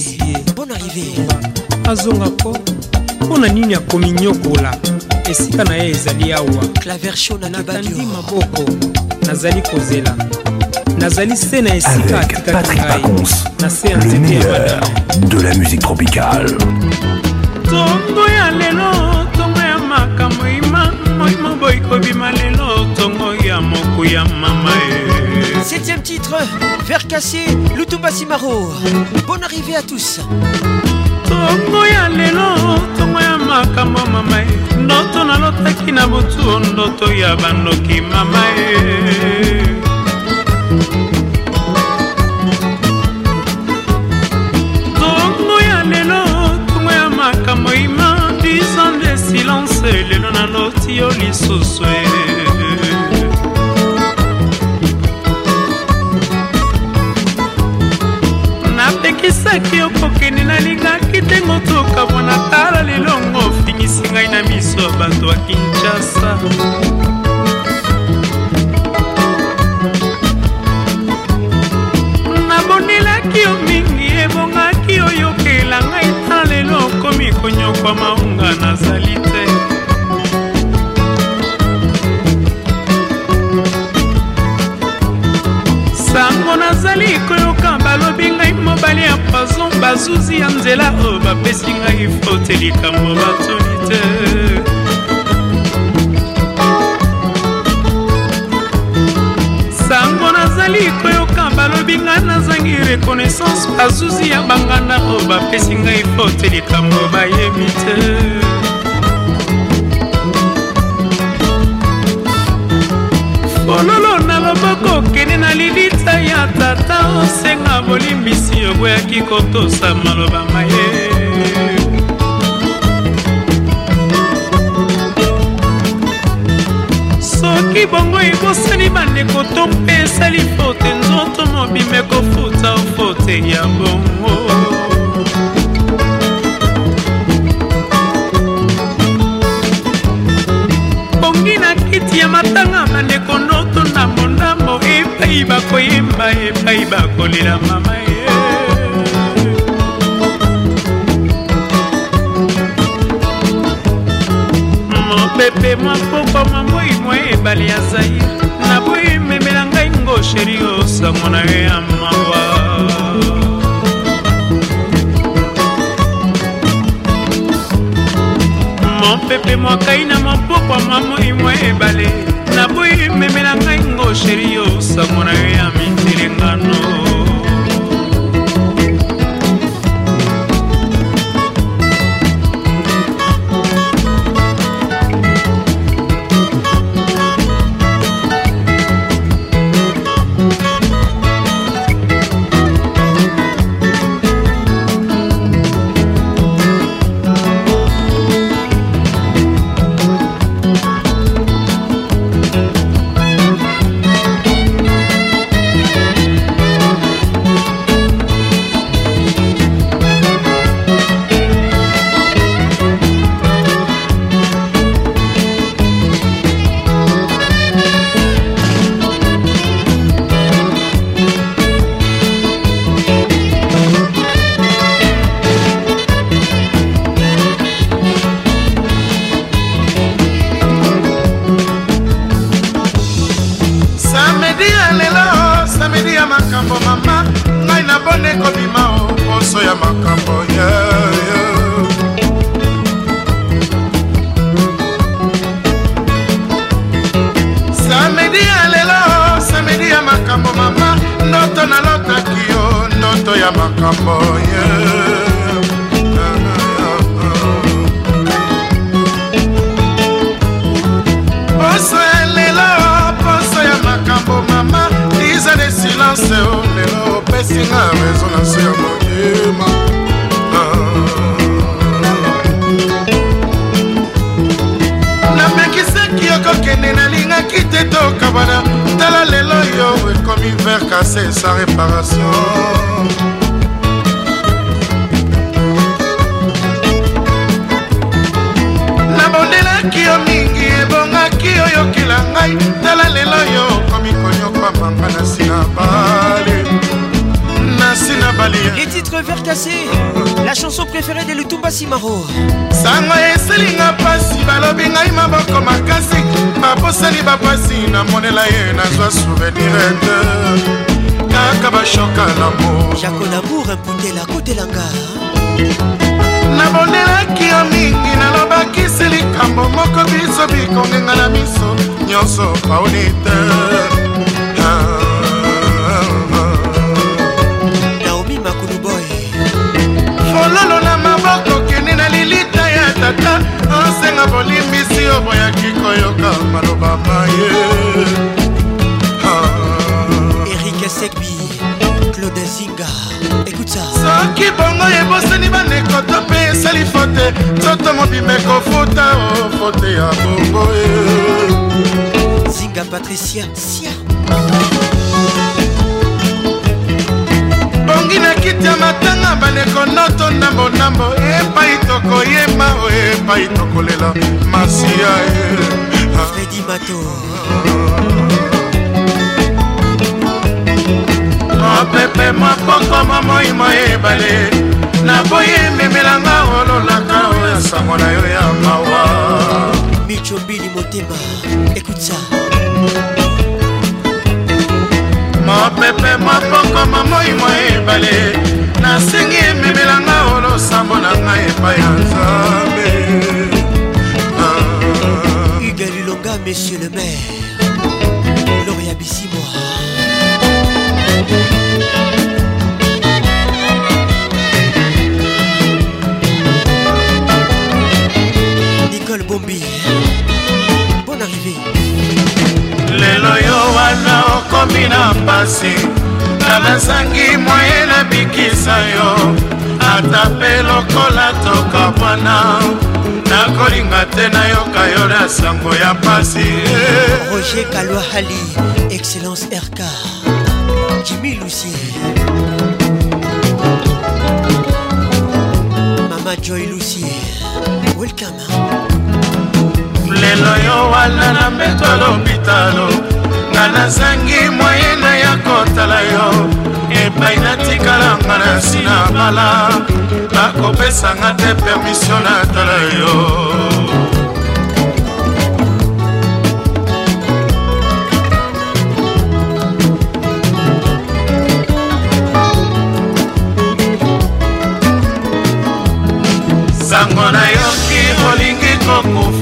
bon arrive azongako mpo na nini akomi nyokola esika na ye ezali awa natandi maboko nazali kozela nazali se na esika atikaki ngai na se ya nzete ya madame de la musique tropicale tongo ya lelo tongo ya makambo ima moimo boyi kobima lelo tongo ya moku ya mama e Septième titre, faire casser Lutumba Simaro. Bonne arrivée à tous. ntongo ya lelo ntongo ya mama e ndoto nalotaki na butu ndoto ya bandoki mama e ntongo ya lelo ntongo ya makambo ima de silence lelo naloti yo lisusu e soki okokende nalingaki te motuka mwana tala lelongo ofingisi ngai na miso ya bato ya kinshasa nabonelaki yo mingi ebongaki oyokela ngai ta lelo okomi konyokwa maunga nazali te sango nazali ko bazuzi ya nzela oyo bapesi ngai fote likambo batoli te sango nazali koyoka balobi ngai nazangi rekonaissance bazuzi ya banganda oyo bapesi ngai fote likambo bayebi te fololo na loboko okende na lili mita ya tata osenga bolimbisi oboyaki kotosa maloba maye soki bongo ebosani bandeko to mpe esali fote nzoto mobima ekofuta ofote ya bongo bongi na kiti ya matanga bandeko no epai bakoyemba epai bakolela mama ye mopepe mwa poko maboi mwa ebale ya zair naboyi memela ngai ngo sheri osango na yo ya mawa mopepe mwakai na mopokwa mwa moi mwa ebale naboyi memela ngai ngo sheri yo sango na yo ya mitelengano sia bongi na kiti ya matanga bandeko noto ndambondambo epai tokoyemba epai tokolela masia eh. fredi bato DG Kalwa Hali, Excellence RK, Jimmy Lucien, Mama Joy Lucien, welcome. lelo yo wana na mbeto lopitalo nga nazangi moyena ya kotala yo epai natikalanga na nsina bala bakopesanga te permisio natala yo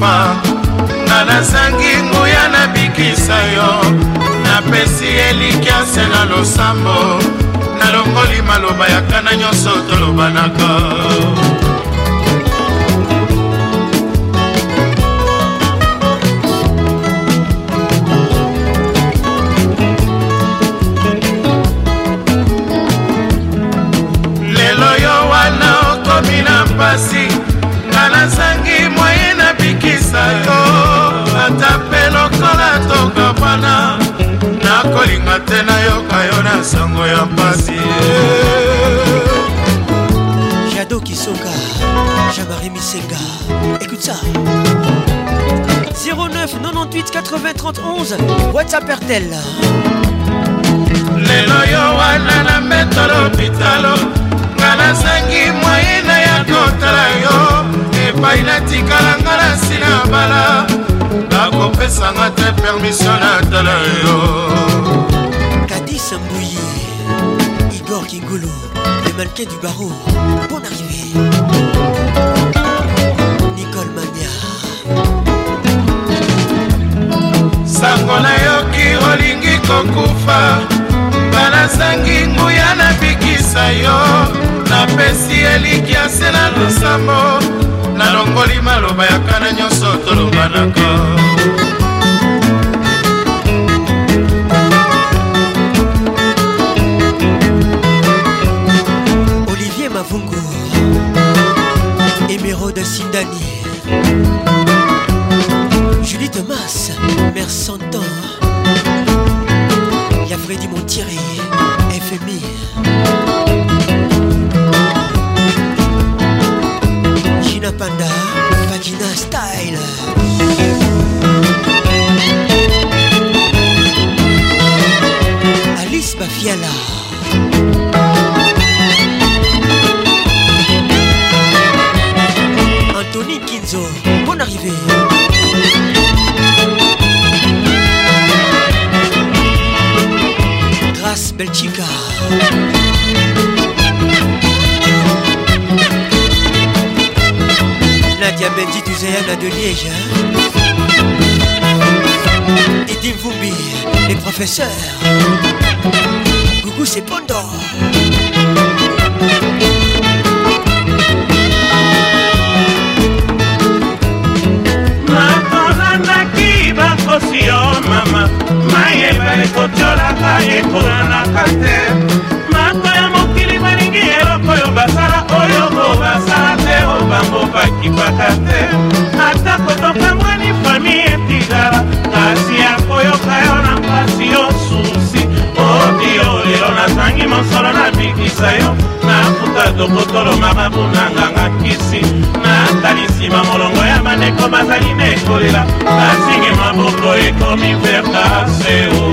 motema nga nazangi nguya nabikisa yo napesi elikya se na losambo nalongoli maloba ya kana nyonso tolobanaka sango ya mpasi eh. jado kisoka jabari misenga écoute ça 09 98 80 31 whatsapp ertel lelo yo wana na metolo pitalo nga nasangi moyina ya kotala yo epai natikala nga na nsina bala bakopesanga te permisio natala yo Kingolo, le mannequin du barreau. Bon arrivée. Nicole Mania. sango nayoki olingi kokufa banazangi nguya nabikisa yo napesi eliki ase na losambo nalongoli maloba ya kana nyonso tolobanaka Daniel, Julie Thomas Mère Santor Il du Freddy FMI Gina Panda Pagina Style Alice Bafiala beauté. Grâce Belgica. Nadia Bendy Zéana de Liège. Edim Vumbi, les professeurs. Coucou, c'est Pondor. kosi yo mama mayeba ekotyolaka ekolanaka te mako ya mokili balingi eloko oyo basala oyo bo basala te obambo bakipaka te ata kotokambwani fami etigala kasi akoyoka yo na mpasi yo susi odio lelo nazangi mosolo na bikisa yo lokola tokotolomaka kunanganga kisi natali nsima molongo ya bandeko bazali na ekolela basingi maboko ekomi verkaseo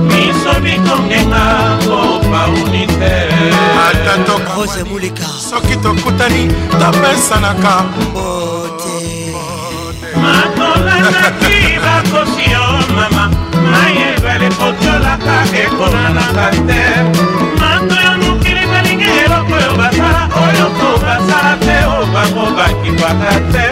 miso bikongenga kopauni te ata tokaoleka soki tokutani topesanaka mbote makolanaki bakosi ezalaka ekonanaka te mato ya mokili balingi eloko oyo basala oyo kobasala te o bango bakipaka te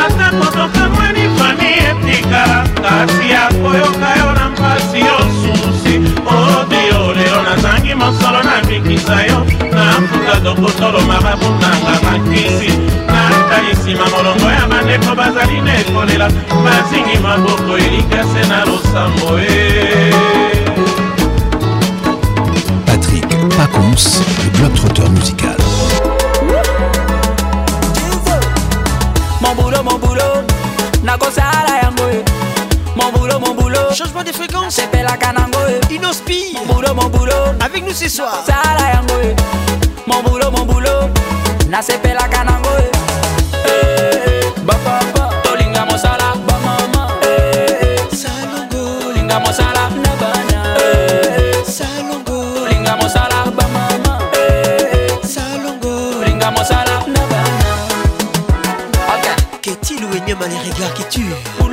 ata kotokamwani fami etikala kasi ya koyoka yo na mpasi yo susi odio lelo nazangi mosolo na mikisa yo nafuka dokotoloma babunganga makisi natali nsima molongo ya bandeko bazali na ekolela bazingi maboko elikase na losambo e Conce, le globe-trotteur musical. Mon boulot, mon boulot, mon boulot, mon boulot. Changement des fréquences. C'est la canangoe. Inospire. Mon boulot, mon boulot. Avec nous ce soir. Mon boulot, mon boulot. Na c'est la canangoe. Hey. les regards qui tuent.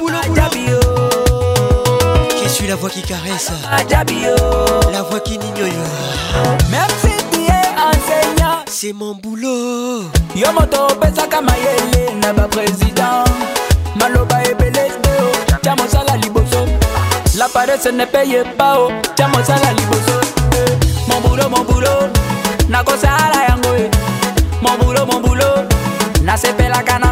boulot, oh. boulot. Je suis la voix qui caresse, oh. la voix qui n'ignore. Même si tu es enseignant, c'est mon boulot. Yo moto pesaka mayele na ba président, maloba ebele deo, tia mosala liboso. La paresse ne paye pas, oh, tia mosala liboso. Mon boulot, mon boulot, nakosala yango. E. Mon boulot, mon boulot, nasepelaka na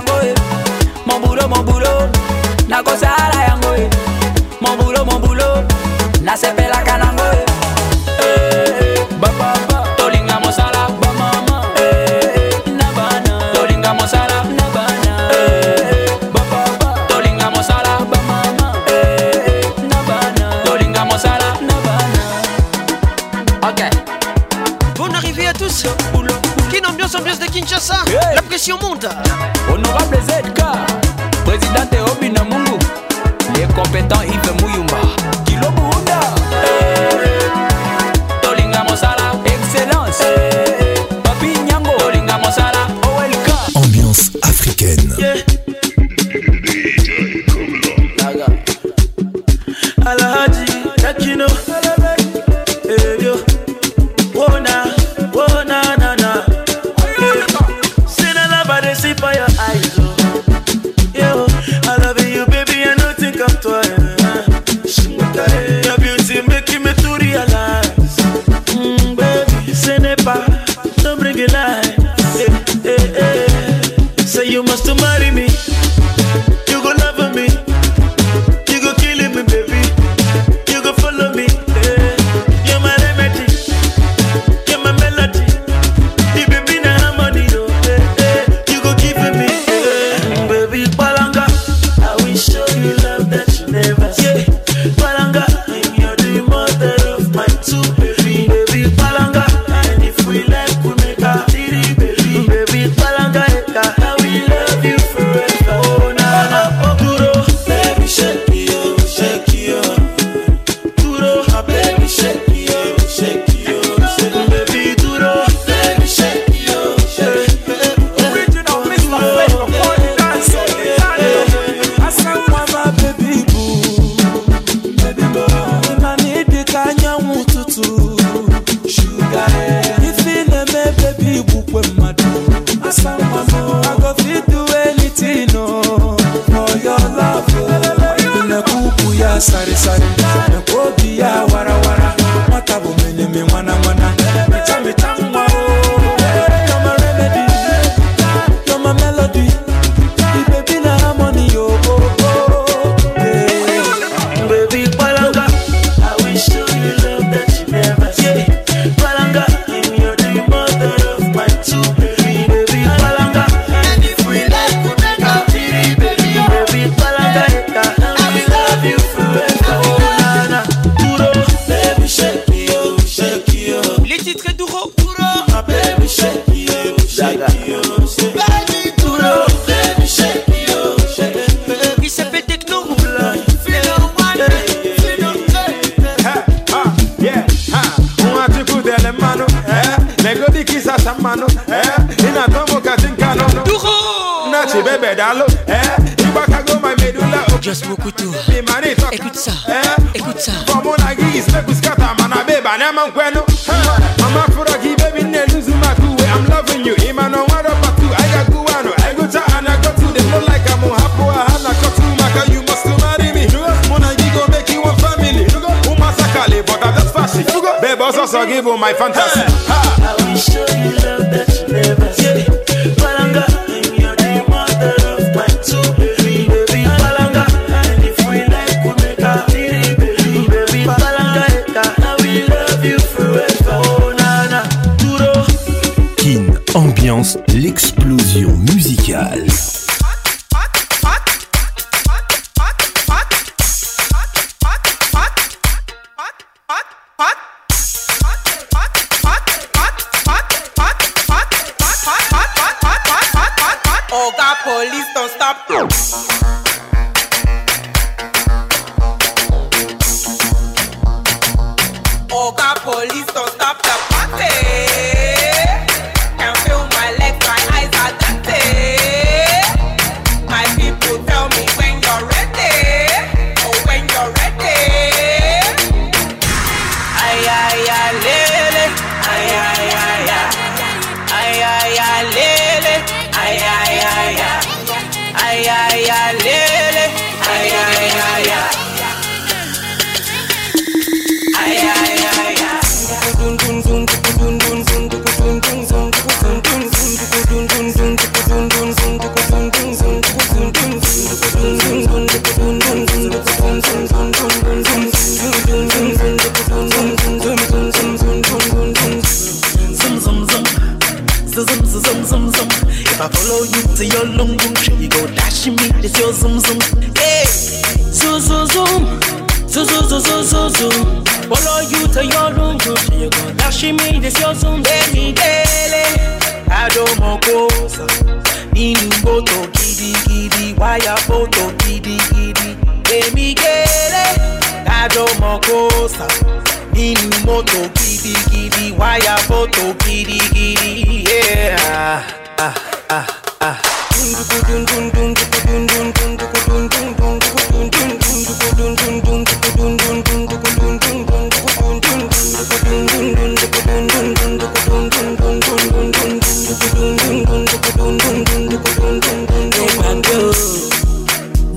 to zoom, zoom, zoom, zoom, zoom. If I follow you to your lung, lung, you go dashing me, it's your zoom, zoom. Hey, zoom, zoom, zoom, zoom, zoom, zoom, zoom, zoom, zoom. Follow you to your lung, lung, you go dashing me, it's your zoom, I don't want baby, daily. adomokosa nínú bòtò gidigidi wáyà bòtò gidigidi èmi kéré adomokosa nínú mọ́tò gidigidi giddy giddy, wire photo yeah. Ah, ah, ah.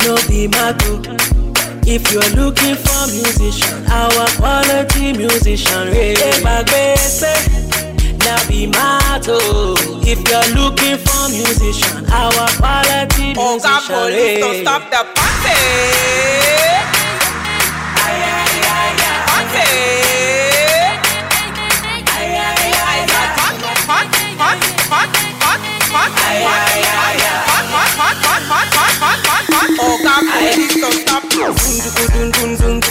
No be my if you're looking for musician, our quality musician, Ray Bagbese, now be mato. If you're looking for musician, our quality musician, don't stop the party. Ay, ay, ay, ay. Party. Ay, ay, ay, ay. Party, party, party, party, party, party. dun dun dun dun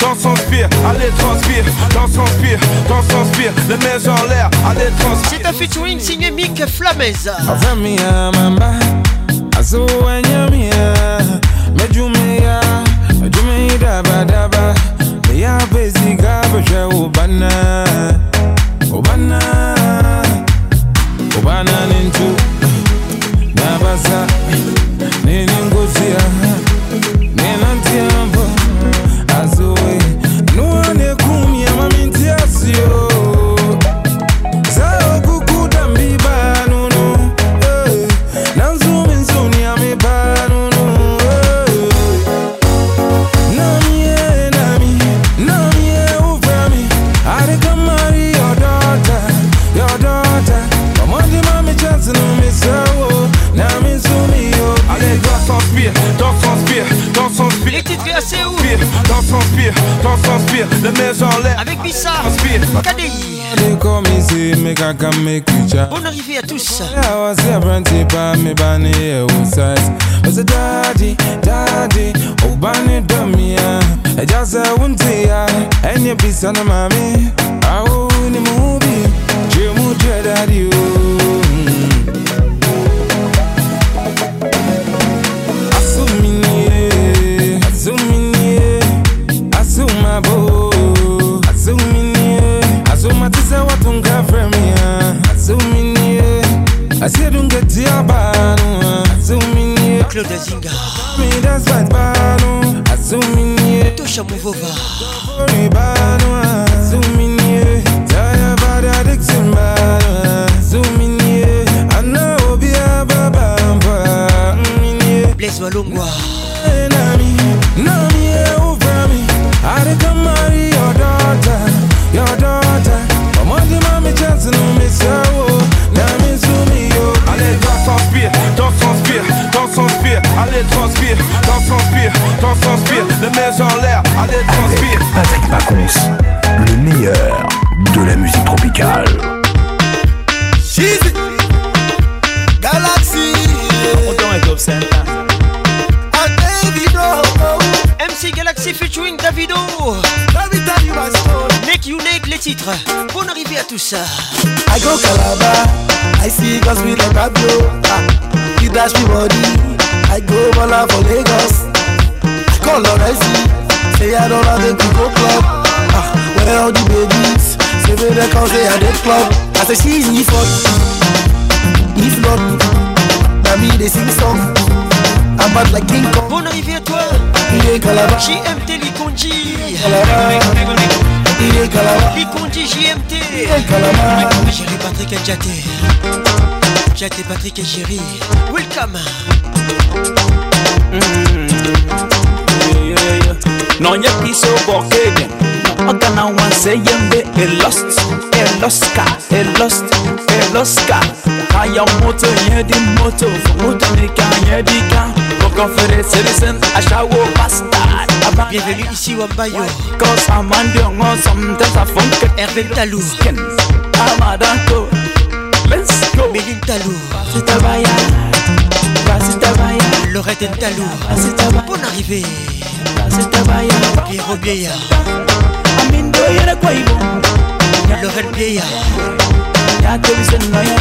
dans son allez transpire, dans son spire, dans son spire, les mains en l'air, allez transpire. C'est un featuring signé Mick Flamez. Azamia mama, wanya mia, mejumia, mejumia daba daba, ya beziga je ubana, ubana, ubana nintu, nabaza, nini nguzia. Ah. respire la maison en l'air avec Bissa respire Comme ici, mais Bonne arrivée à tous. C'est daddy, daddy, oh bunny dummy. Just a wounded, and you be son of mommy. I won't move you. Jim would you, daddy? asedungetia banu asuminie claude azinga midasbat banu asuminie tosha muvova ni banu asuminie taya vada dixin banu asuminie ana obia baba mva minie blaise walongwa nami nami e uvami are kamari allez transpire, transpire, transpire, les mains en l'air, allez transpire. Avec Patrick le meilleur de la musique tropicale. MC Galaxy featuring les titres. Bonne arrivée à tout ça. I go Calabar, I see girls with a grab ah, You dash me money. I go Bola for Lagos. I call Lorenzi, say I don't have the go club. Ah, where all the babies, say me they come say I dead club. I say she is for if not, now me they sing song. I'm bad like King Kong. Bon arrivée à toi. JM Telekonji. Calabar. Il est JMT. Il est Patrick et Welcome. Ogana yembe e lost E lost e lost, e Kaya moto yedi moto Moto ni yedi ka Boko fere citizen ashawo pasta Bienvenue ici Wambayo Cause I'm on sometimes I forget Hervé Talou Amadanko Let's go Méline Talou Sitabaya Sitabaya Lorette Talou ta Bonne arrivée ta baya. Pierrot Bieya Amindo Yere Kwaibo Lorette Bieya Ya Tobisen Noya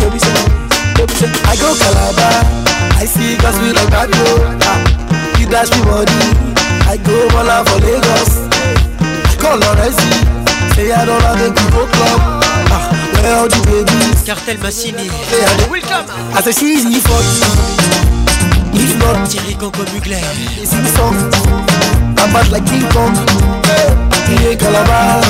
Tobisen Tobisen I go Calabar I see cause we like that go ah, You dash me body I go all for Lagos. Call on Say I don't have people club. Ah, where are you Cartel m'a Welcome. I see Mugler. like King Kong. Calabar.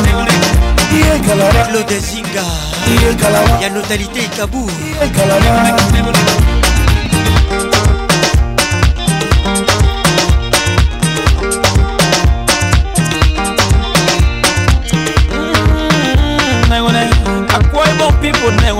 Calabar. Calabar. Y'a notalité Kabou. Calabar.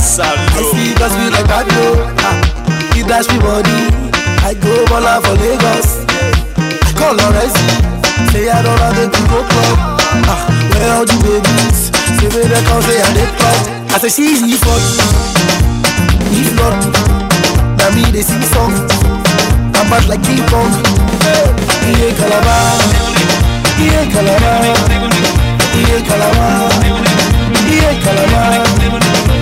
Salo. I see girls be like Pablo. Ah, you dash me money. I go baller for Lagos. I call Lorenzi. Say I don't have the go club. Ah, where all the babies? Say where they come, say I they club. I say she's the fuck. If not, now me they sing song. I'm bad like King Kong. He ain't Calabar. He ain't Calabar. He ain't Calabar. He ain't Calabar.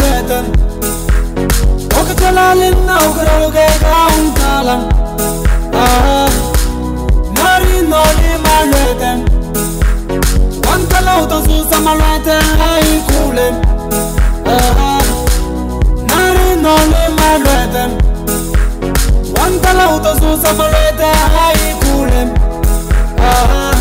నేతం ఒక కళాలిన్న ఒకరుగా కాలం Marinolim arătem Quanta laută sus Ah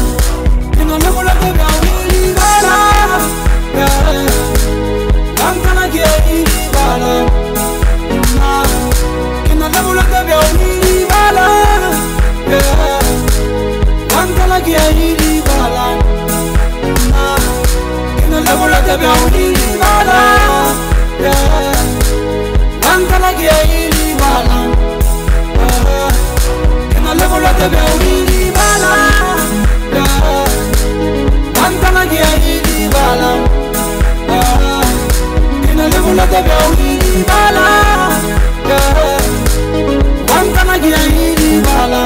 soki ayini bala kenalabolata ah, bya olini bala ah, nantalaki ayini bala kenalabolata ah, bya olini bala nantalaki ayini bala kenalabolata bya olini bala nantalaki ayini bala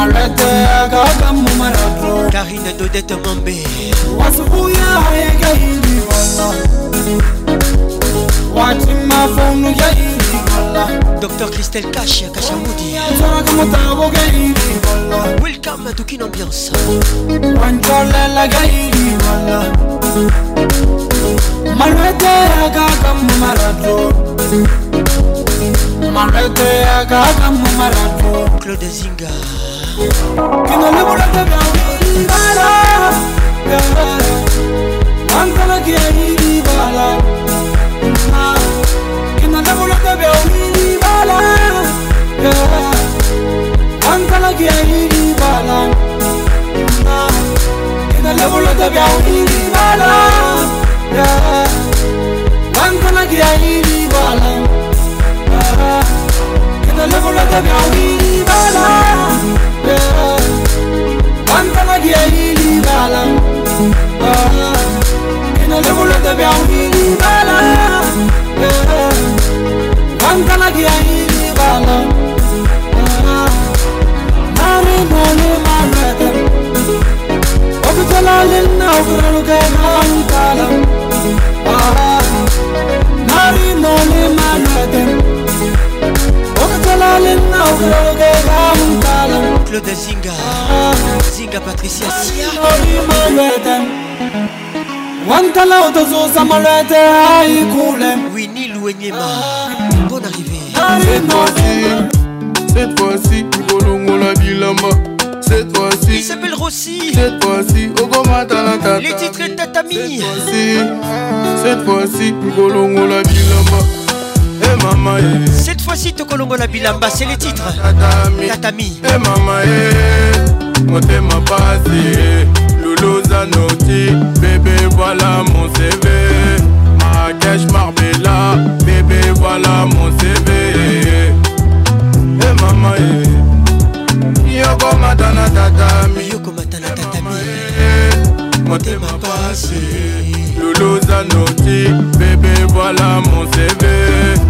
malade Karine Dodette Mambe wasubuya yekaindi wala watima fonu yaindi wala Docteur Christelle Cash Kashamudi Zoraka mutabo gaindi wala Welcome to Kin Ambiance Wanjolela gaindi wala Malwete yakaka mumarato Malwete yakaka mumarato Claude Zinga Yeah, I'm gonna get you, Balan. nalekolaka byangi bala bantanaki eh, yaili bala eh, e nalekolaka byangi bala bantanaki eh, yaili bala narinolemaata okutolalinna okuralukaenankala ah, narinolemaata Claude Zinga ah. Zinga Patricia Sia wankala otozuza malwete aikule wini luenyema ah. bon arrivé cette fois-ci ikolongola bilamba cette fois-ci il s'appelle Rossi cette fois-ci okomatala tata les titres tatami cette fois-ci ikolongola bilamba e eh, mama eh. fois-ci tokolongola bilamba c'est le titre katami eh, mama e eh, motema pasi eh. luluzanoti bébé voilà mon cv marrakech marbella bébé voilà mon cv e mama e yoko matana tatami yoko matana tatami motema pasi luluzanoti bébé voilà mon cv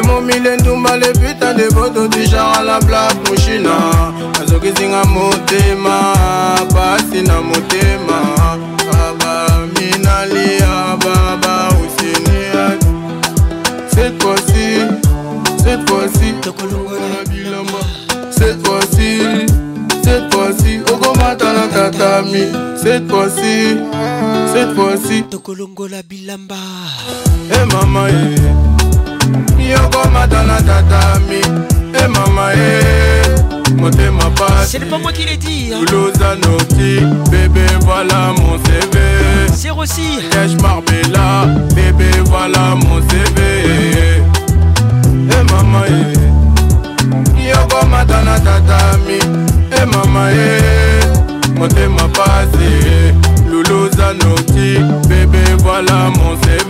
ye momile ntumba leputa nde boto tishara la black mushina nazokisinga motema pasi na motema baba minalia baba usenia cette fois-ci cette fois-ci tokolongola bilamba cette fois-ci cette fois-ci okomata na tatami cette fois-ci cette fois-ci tokolongola bilamba e eh hey mama ye yeah. yokoma tana tatami e mama e motema pasiluza noti bébé voilà mon cv c'est aussi cash marbella bébé voilà mon cv e mama e yokoma tana tatami e mama e motema pasi luluza noti bébé voilà mon cv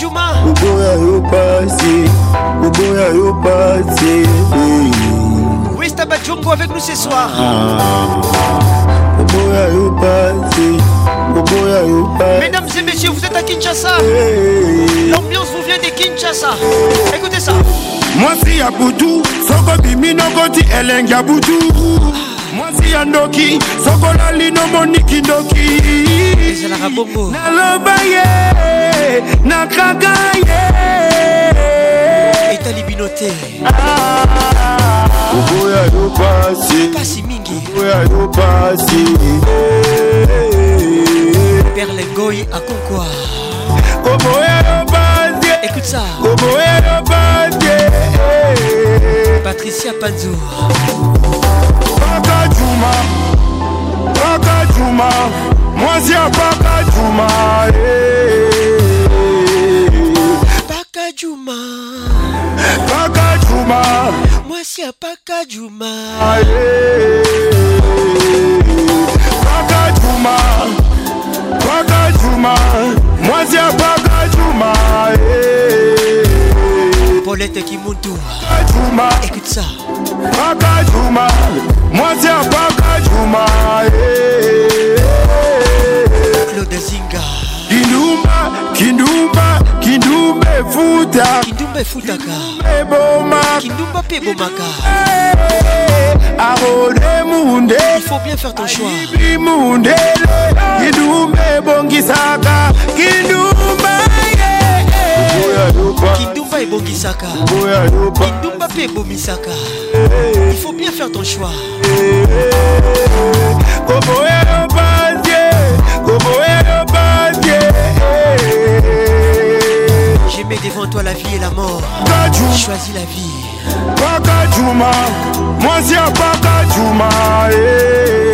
juma uboya yo pasi uboya yo pasi eh. wista bajungo avec nous ce soir ah, uboya yo pasi uboya yo pasi mesdames et messieurs vous êtes à kinshasa eh. l'ambiance vous vient de kinshasa écoutez ça mwasi ya butu soko bimi nokoti elenge ya butu ah. mwasi ya ndoki sokola lino moniki ndoki naloba ye nakaka ye etalibino te ah. oboya yo pasi pasi mingi oboya yo pasi perle goy akonkwa oboya yo pasi écoute ça oboya yo pasi patricia panzo Paka juma, paka juma, moi c'est paka juma, paka eh. juma, moi c'est paka juma, paka juma, moi c'est un Pakajuma. Eh. Paulette Kimuntu Écoute ça Bakadjouma Moi c'est un Bakadjouma eh. Claude Zinga Kindumba Kindumba Kindumba Futa Kindumba Futaka Boma Kindumba Pebomaka eh. Arone Munde Il faut bien faire ton choix Kindumba Bongisaka Kindumba ebomisaka idumba mpe ebomisaka eh, il faut bien faire ton choix eh, eh. j'ai mets devant toi la vie et la mort choisis la vie pakajuma mwasi ya pakajuma eh.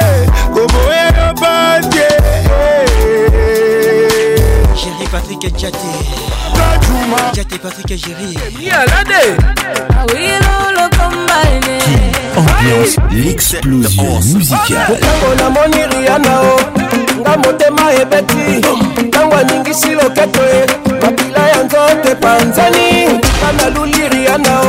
oboye obandie Jerry Patrick Djaté Kajuma Djaté Patrick Jerry Mialade ah Ambiance l'explosion musicale Tango namoni Rihanna o nga motema ebeti ntango aningisi loketo e mapila ya nzote panzani nga naluli Rihanna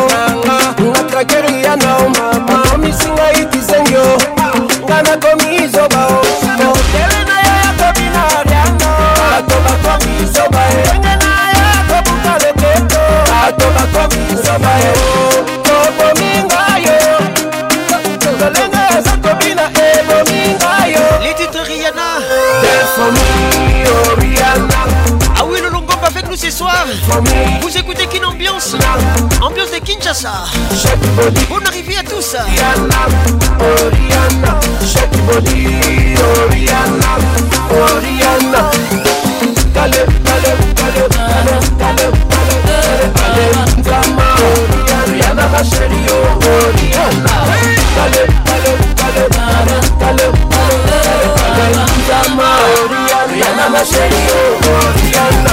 Ambiance de Kinshasa. Bonne arrivée à tous. Rihanna, ma chérie, oh, Rihanna,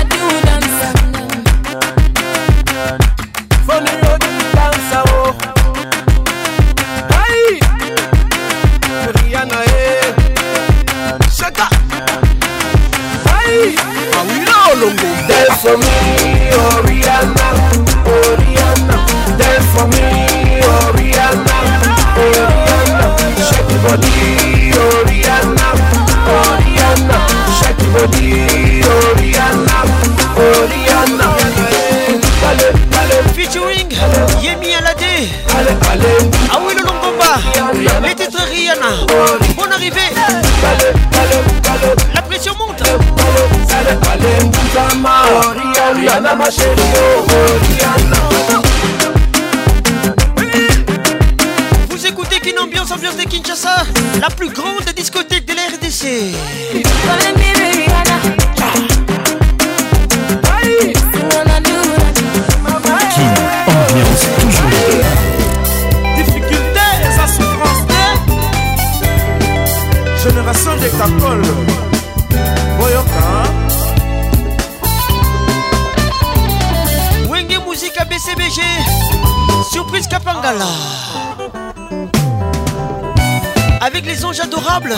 les anges adorables.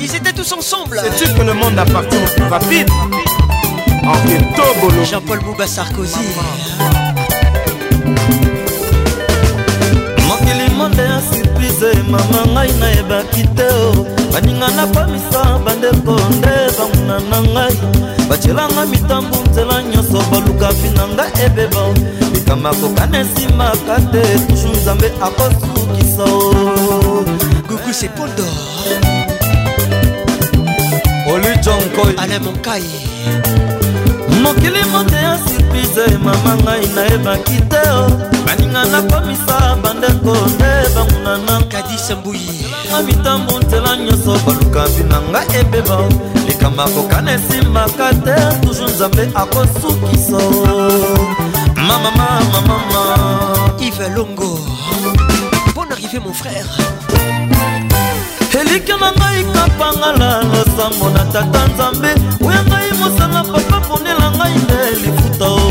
Ils étaient tous ensemble. C'est tu que le monde appartient au plus rapide. En Jean-Paul Bouba Sarkozy. mokili monde a surprise mama ngai nayebaki te baninga napamisa bandeko nde bamuna na ngai bacelanga mitambu nzela nyonso balukafi na ngai ebeba mikamba kokana esimaka te tushu nzambe akosukisa fabrice epondor olijonkoy alain monkai mokili mote ya surprise emama ngai nayebaki te o oh. baninga nakomisa bandeko nde bangunana kadisa mbuyinga mitambu nzela nyonso baluka bina ngai ebeba oh. likambo akokana esimbaka te tuzu nzambe akosukisa mamamamamama oh. ivelongo mpona arrive mon frère elike na ngai kapangala losango na tata nzambe oya ngai mosala papa ponela ngai nde lifuta o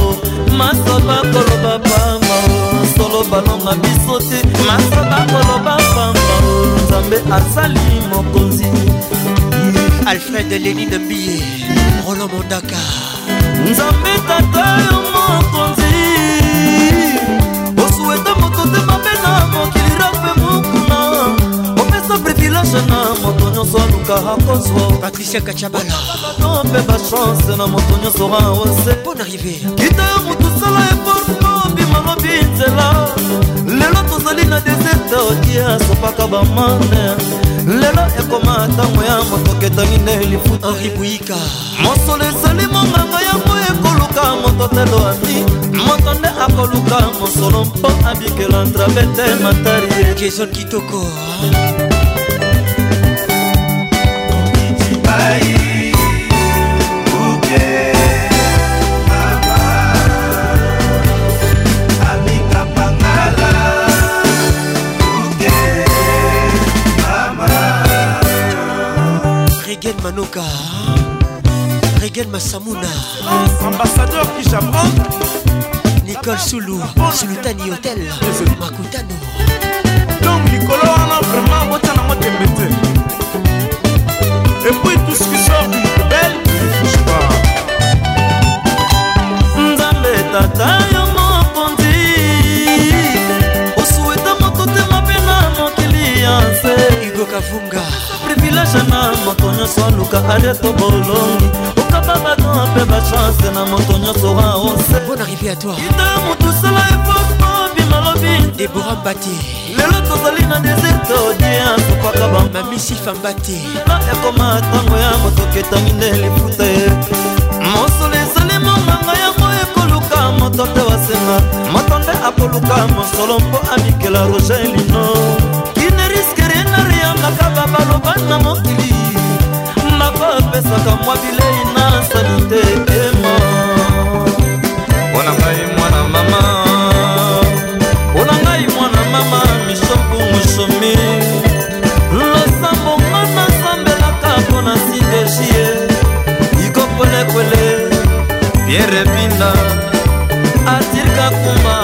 masoba koloba pamba o solo balonga biso te masoba koloba pamba o nzambe asali mokonzi alfred leline bie rolo mondaka nzambe tata yo mokonzi osueta moto te marche na moto nyonso aluka akozwa patricia kacabalano mpe bachanse na moto nyonso raose mpona rive kita ya motu sala eforno bimalobi nzela lelo tozali na deserte otia sopaka bamane lelo ekoma ntango ya moto ketani na elifuta ribuika mosolo esali monganga yango ekoluka moto telo ami moto nde akoluka mosolo mpo abikela ntrabe te matarie jason kitoko manoka regel masamuna ambassadeur kijabran nicole sulu sultani hotel makutano donc likolo wana vraiment botya nango tembete Et puis tout ce qui sort d'une poubelle ne touche pas Nzambe tata yo mokonzi osueta moto te mabe na mokili ya nse igokavunga privilege na moto nyonso aluka ariato bolongi okaba bato mpe bachanse na moto nyonso aose bon arrivé à toi ita yo motusala epoko bimalobi debora mbati lelo tozali na desertodien akwaka bamamisi famba te yakoma ntango ya motoketangi nde lifuta ye mosolo ezali monganga yango ekoluka moto nde wasenga moto nde akoluka mosolo mpo amikela roger lino kineriskerena reyambaka babaloba na mokili mako apesaka mwa bilei na sanite erebina atirka kuma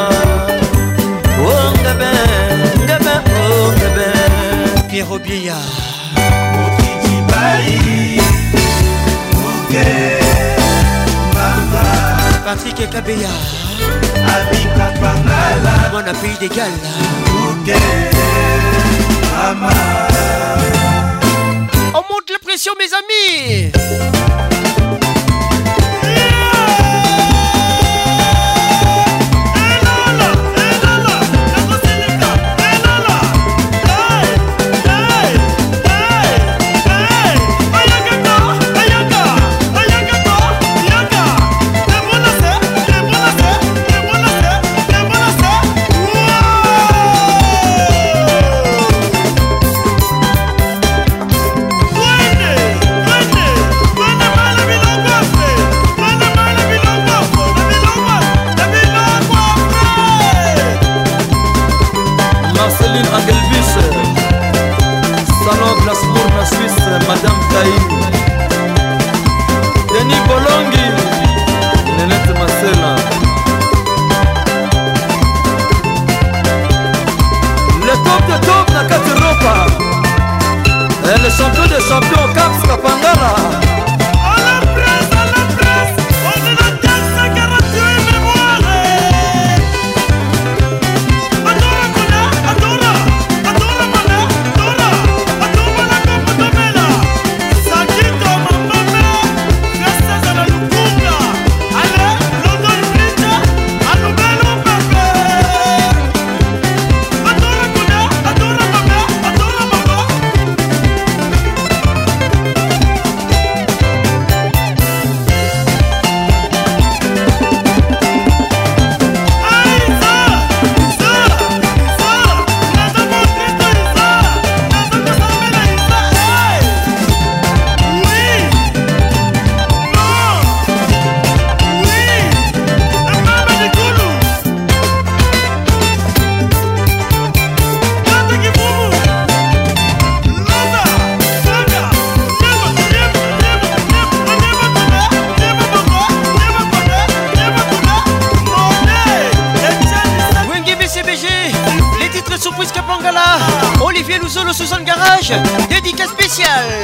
ongebe oh, ngebe ongebe oh, pierre obieya mokikibai moke mama patrik ekabeya abikapangala mwana pays d'égal moke mama on monte la pression mes amis of Olivier Louzeau, le Garage, dédicace spéciale.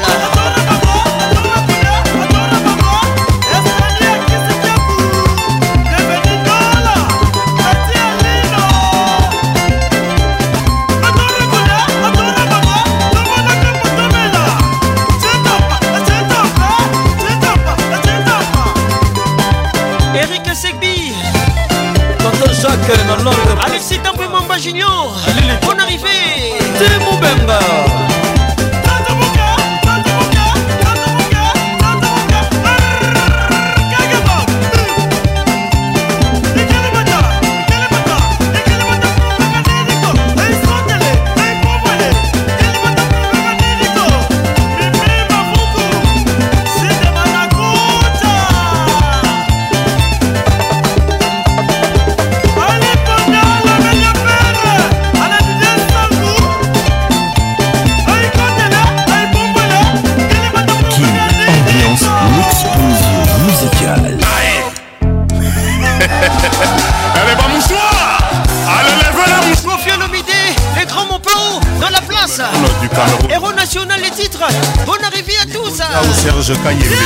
serge kayemba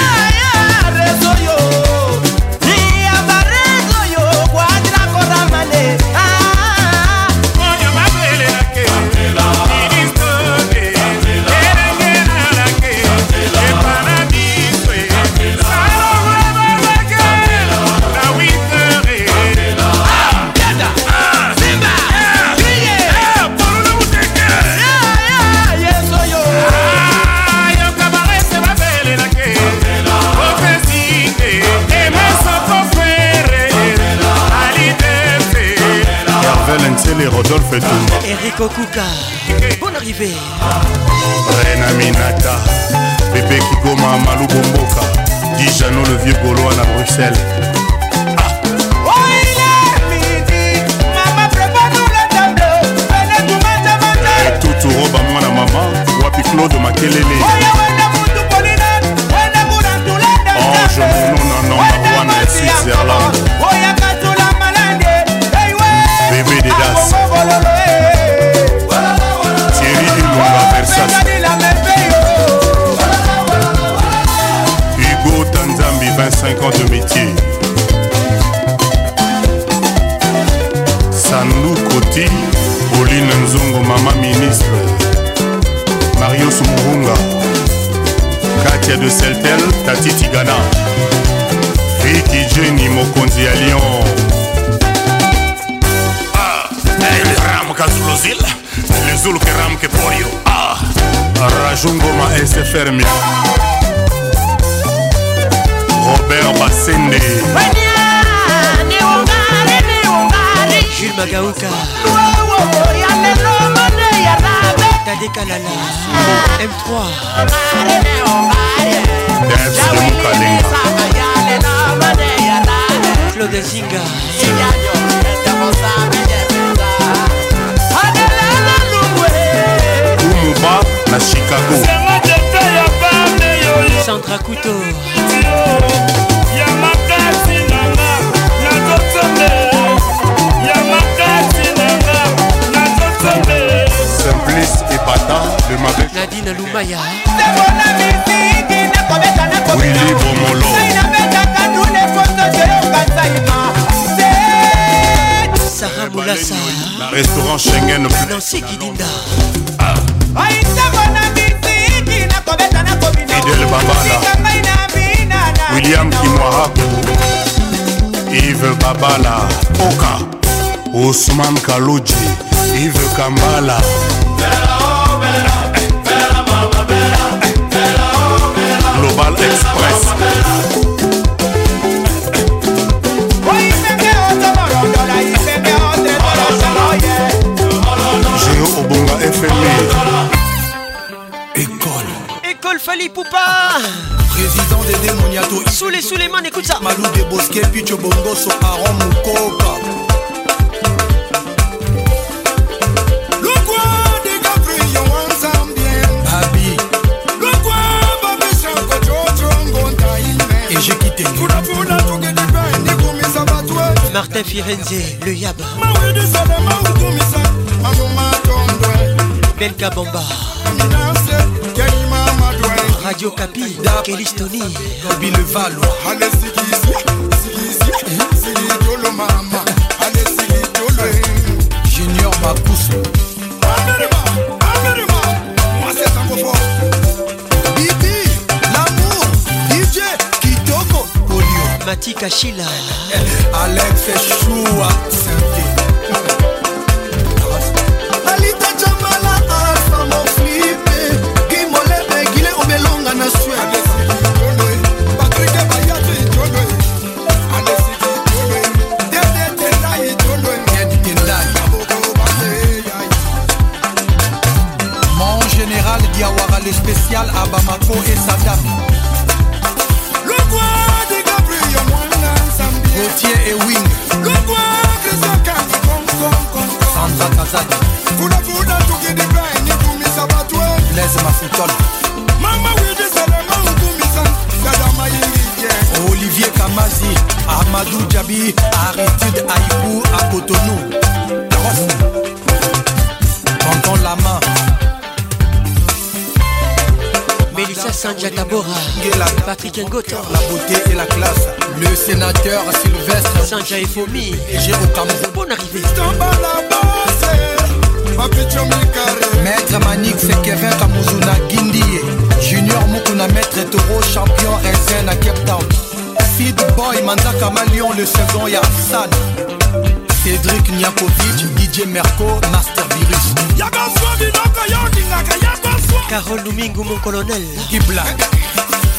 La beauté et la classe Le sénateur Sylvestre Sanja et Fomi Jérôme Bonne arrivée Maître Manik c'est Kevin Kamuzuna Gindi Junior Mukuna Maître Toro Champion SN à Cape Town Boy Manda Kamalion, Le second Yassan. Cédric Niakovic DJ Merco Master Virus Carole Domingo, mon colonel Black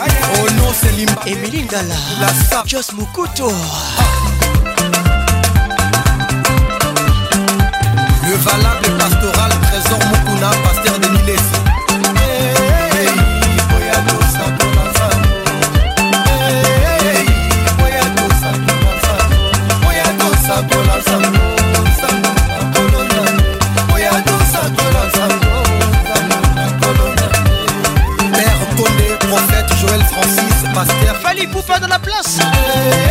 Oh non, c'est Limba. Emily Ndala. La Sap. Jos Mukuto. Le valable pastoral, trésor Mukuna, pasteur de Nilesi. pas na la place.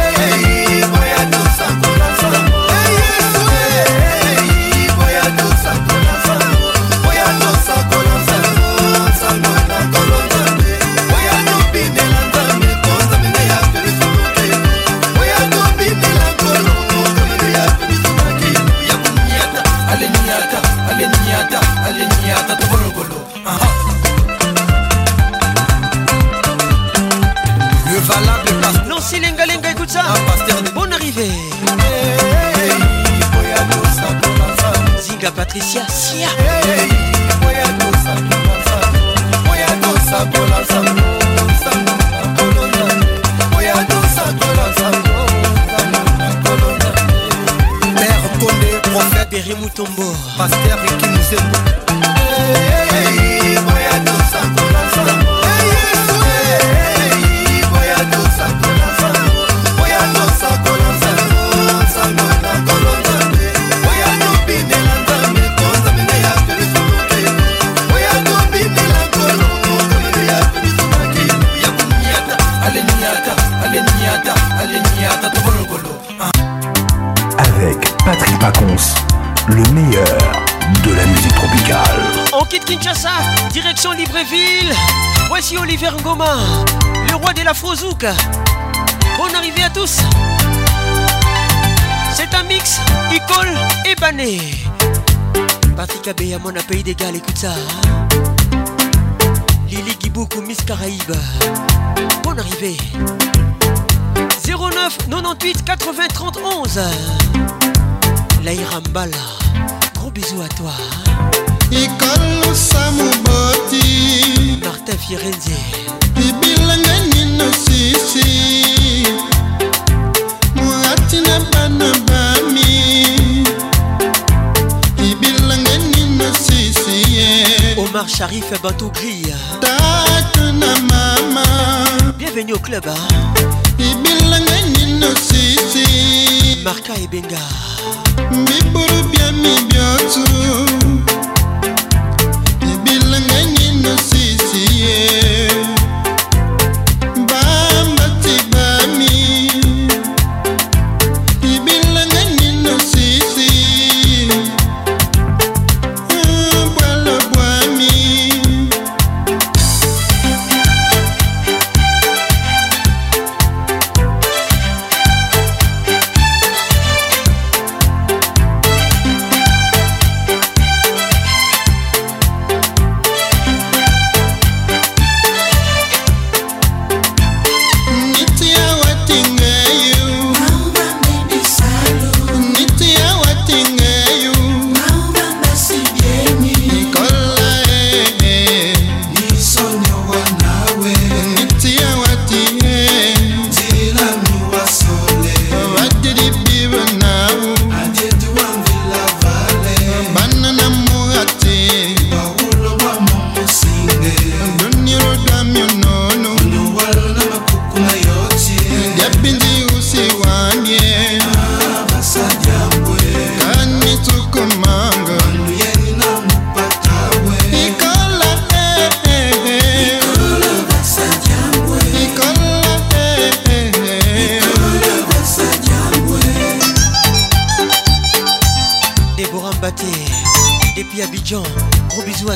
Bon Bonne arrivée à tous. C'est un mix Icole et Bané. Patrick à mon pays des écoute ça. Hein. Lili Giboukou, Miss Caraïbe. Bonne arrivée. 09 98 80 30 11. gros bisous à toi. Hein. Icole Martin Firenze. Omar Sharif bateau gris na mama Bienvenue au club Ibilanga nino sisi Marca Ebenga Miburu bien mi biotu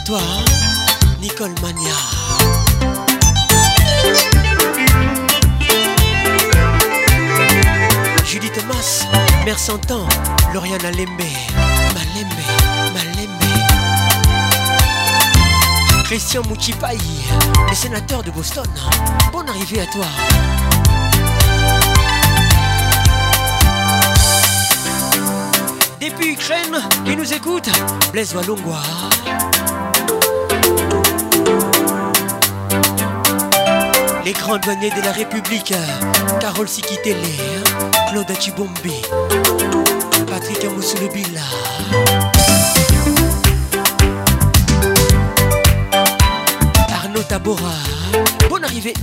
toi, Nicole Mania. Judith Thomas, Mère Santan, Lauriane Alembe, Malembe, Malembe. Christian Mouchipaï, les sénateur de Boston, bonne arrivée à toi. Depuis Ukraine, qui nous écoute, Blaise Walongwa. les grandes de la République, Carole Sikitele, hein. Claude Achibombe, Patrick Amoussoulebila. Arnaud Tabora, hein. bonne arrivée.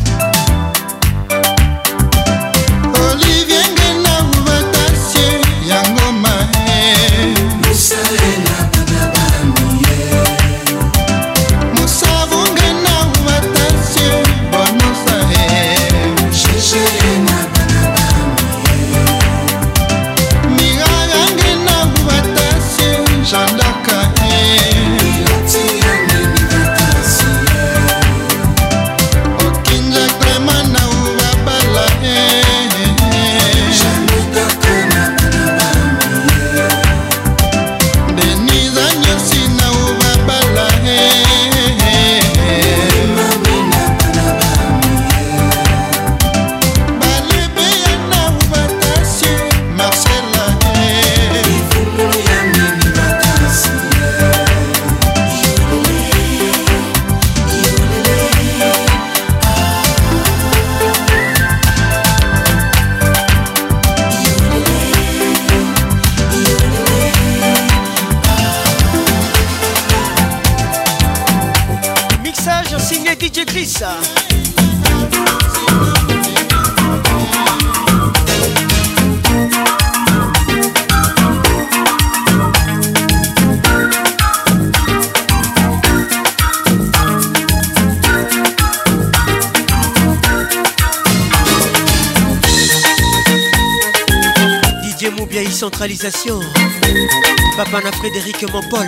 Papa na Frédéric Mampol.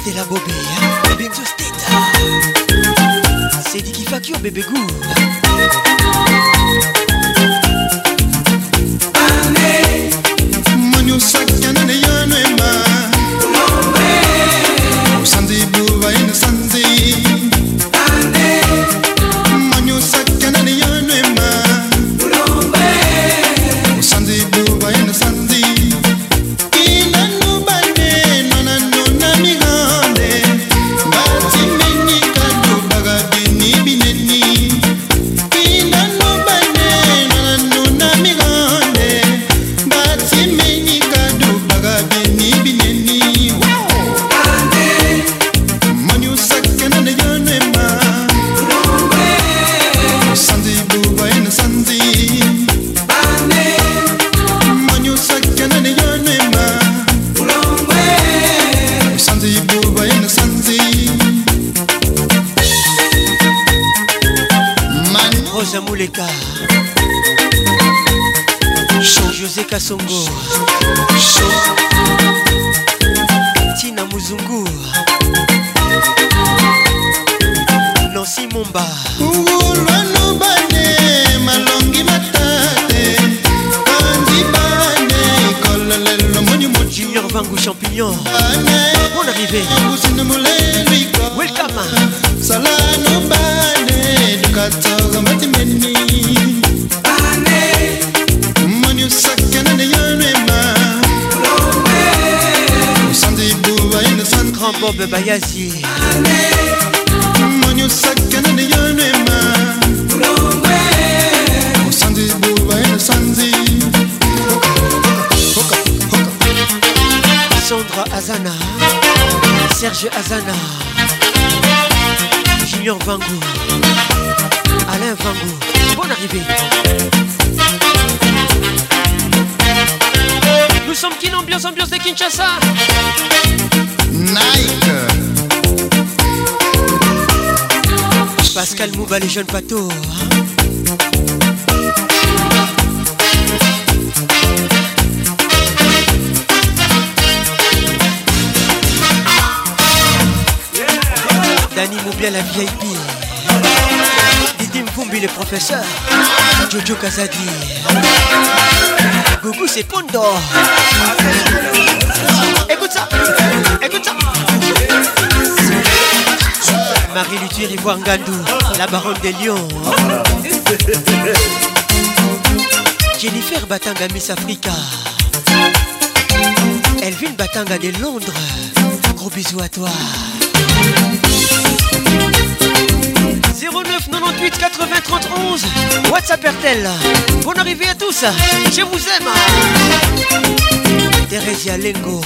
Stella Bobé. Bébé Steta. C'est Diki Fakio, bébé goût. bayasi Sandra Azana Serge Azana Junior Vango Alain Vango Bonne arrivée Nous sommes qui ambiance ambiance de Kinshasa Pascal Mouba, les jeunes patos. Hein. Dani Moubia, la VIP. Didim Kumbi, le professeur. Jojo Kazadi. Gougou, c'est Pondo. Écoute ça, écoute ça. Marie Luthier, Ivoire la baronne des lions. Jennifer Batanga Miss Africa. Elvin Batanga de Londres. Gros bisous à toi. 09 98 80 31 WhatsApp RTL. Bonne arrivée à tous. Je vous aime. Thérésia Lengo.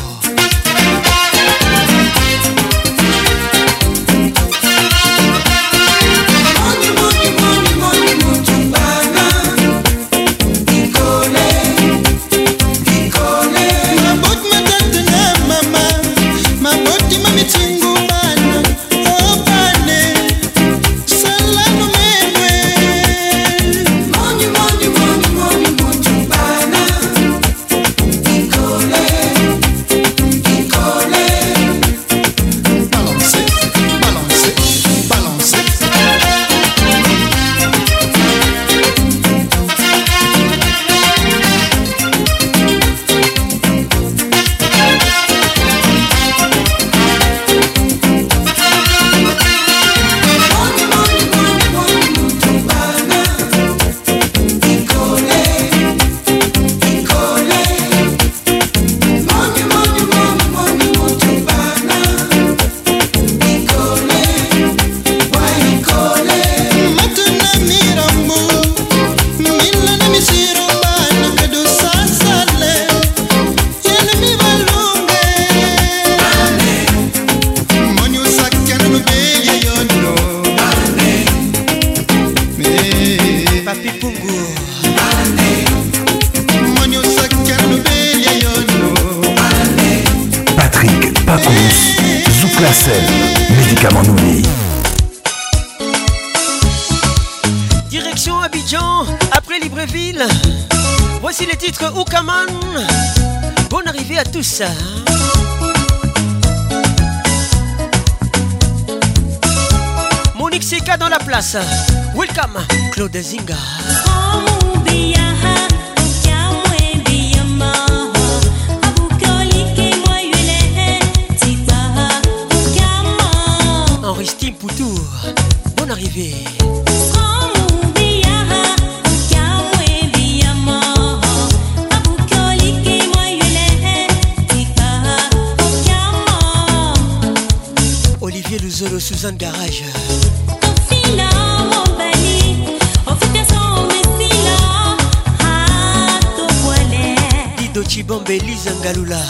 kabisa Monique Sika dans la place Welcome Claude Zinga zone garage dido cibombe elise ngalula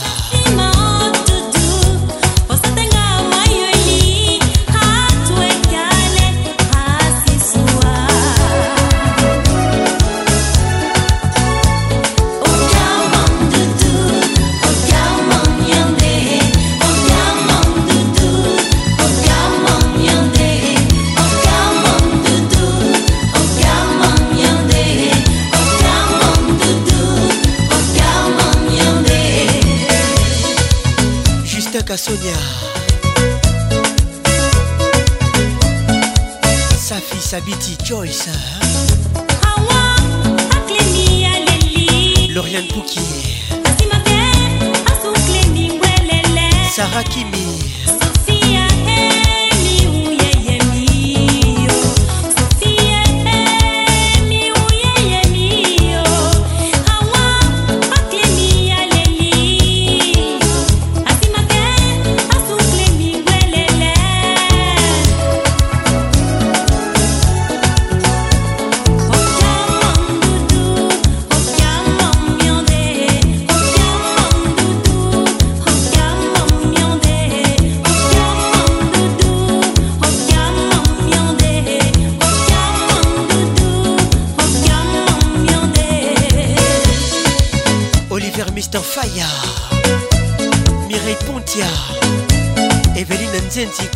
kaka sonia safi sabiti choice lorian puki sarah kimi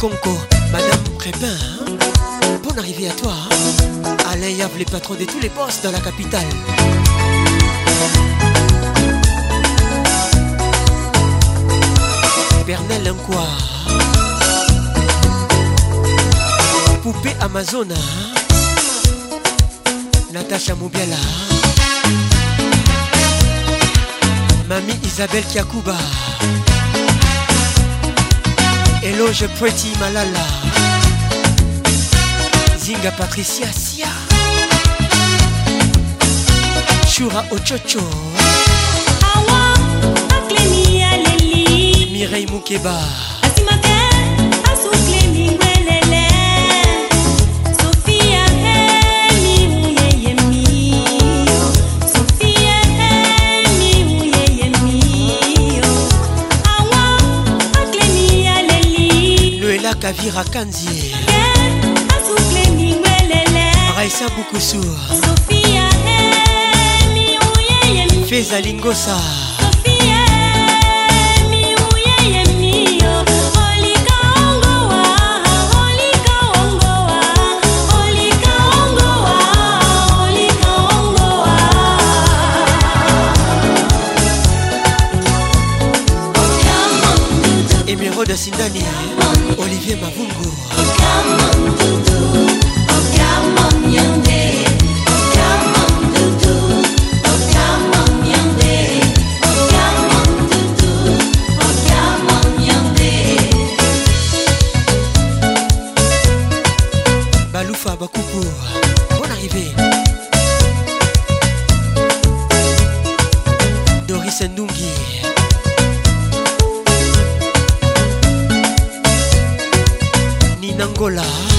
Conco, Madame Crépin, hein. bonne arrivée à toi. Hein. Alain Yav, les patron de tous les postes dans la capitale. Bernal quoi Poupée Amazona, hein. Natacha Moubiala, Mamie Isabelle Kiakouba. Éloge Pretty Malala Zinga Patricia Sia Shura Ochocho Mireille Moukeba kavira kanzie beaucoup bukusu Faisa lingosa de Sindani Olivier Bavou 啦。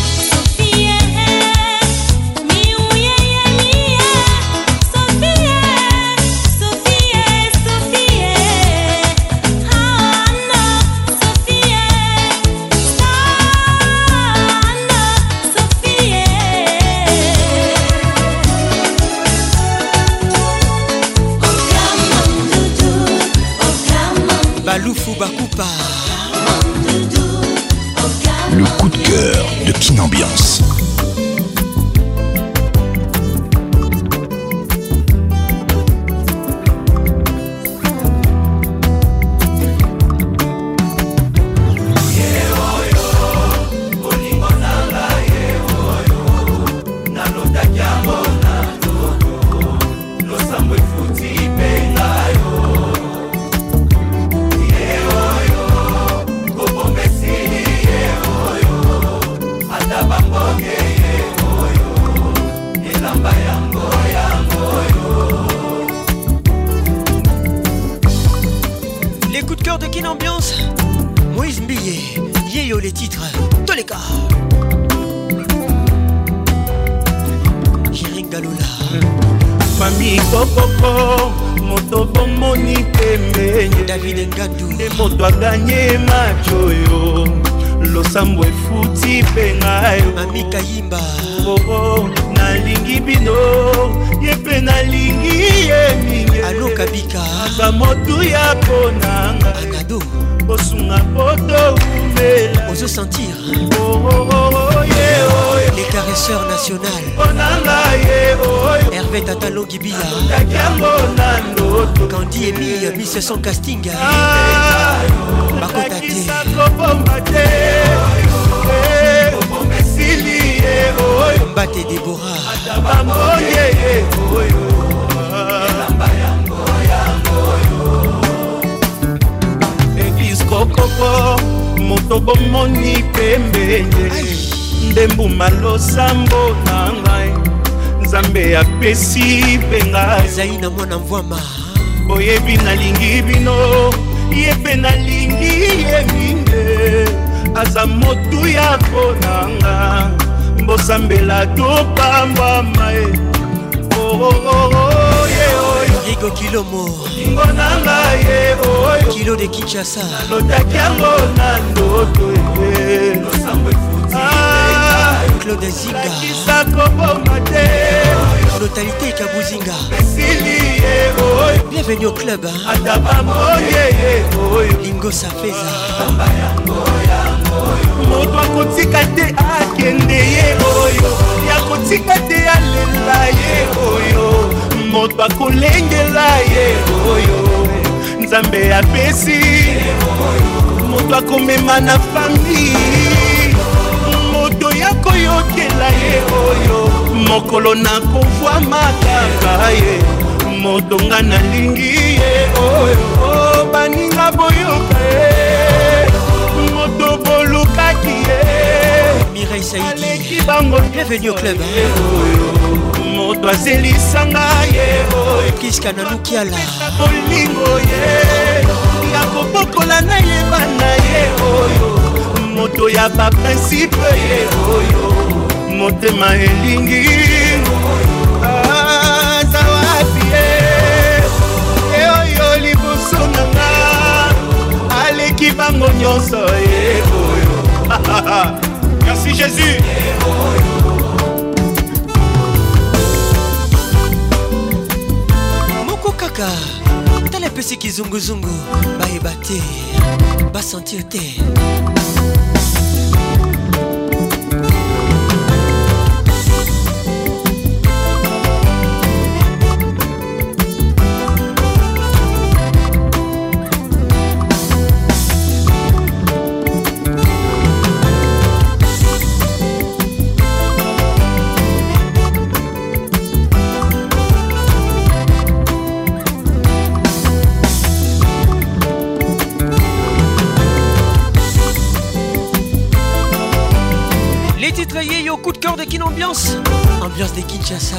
c'est son casting eh. ah, bakota te eh, mbate debora eglise kokoko moto bomoni pembende nde mbuma losambo na ngai nzambe apesi mpenga ezali na mwana mvwama boyebi nalingi bino ye mpe nalingi ye minde aza motu ya konanga mbosambela topambwama oh, oh, oh, e rigo kilomo lingo na ngai ye oyo kilo de kinshasa nalotaki yango na ndoto ete claude zigaakisa ah, koboma te totalité kabuzinga bienvenue au club lingo safeza moto akotika te akende ye oyo ya kotika te alela ye oyo moto akolengela ye oyo nzambe apesi moto akomema na fami moto ya koyokela ye oyo mokolo nakofwama kaka ye motonga nalingi ye oyo baninga boyoka ye moto bolukaki ye aleki bango moto azelisanga ye kiska nalukiala bolingo ye ya kobokola nayeba na ye oyo moto ya baprincipe ye oyo motema elingi aza ah, wapi e oyo liboso na nga aleki bango nyonso eboyo eh, merci jésus moko kaka tala epesiki zunguzungu bayeba te basentir te de kin ambiance Ambiance de Kinshasa.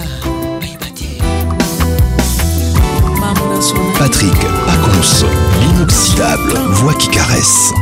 Patrick Pacons, l'inoxydable, voix qui caresse.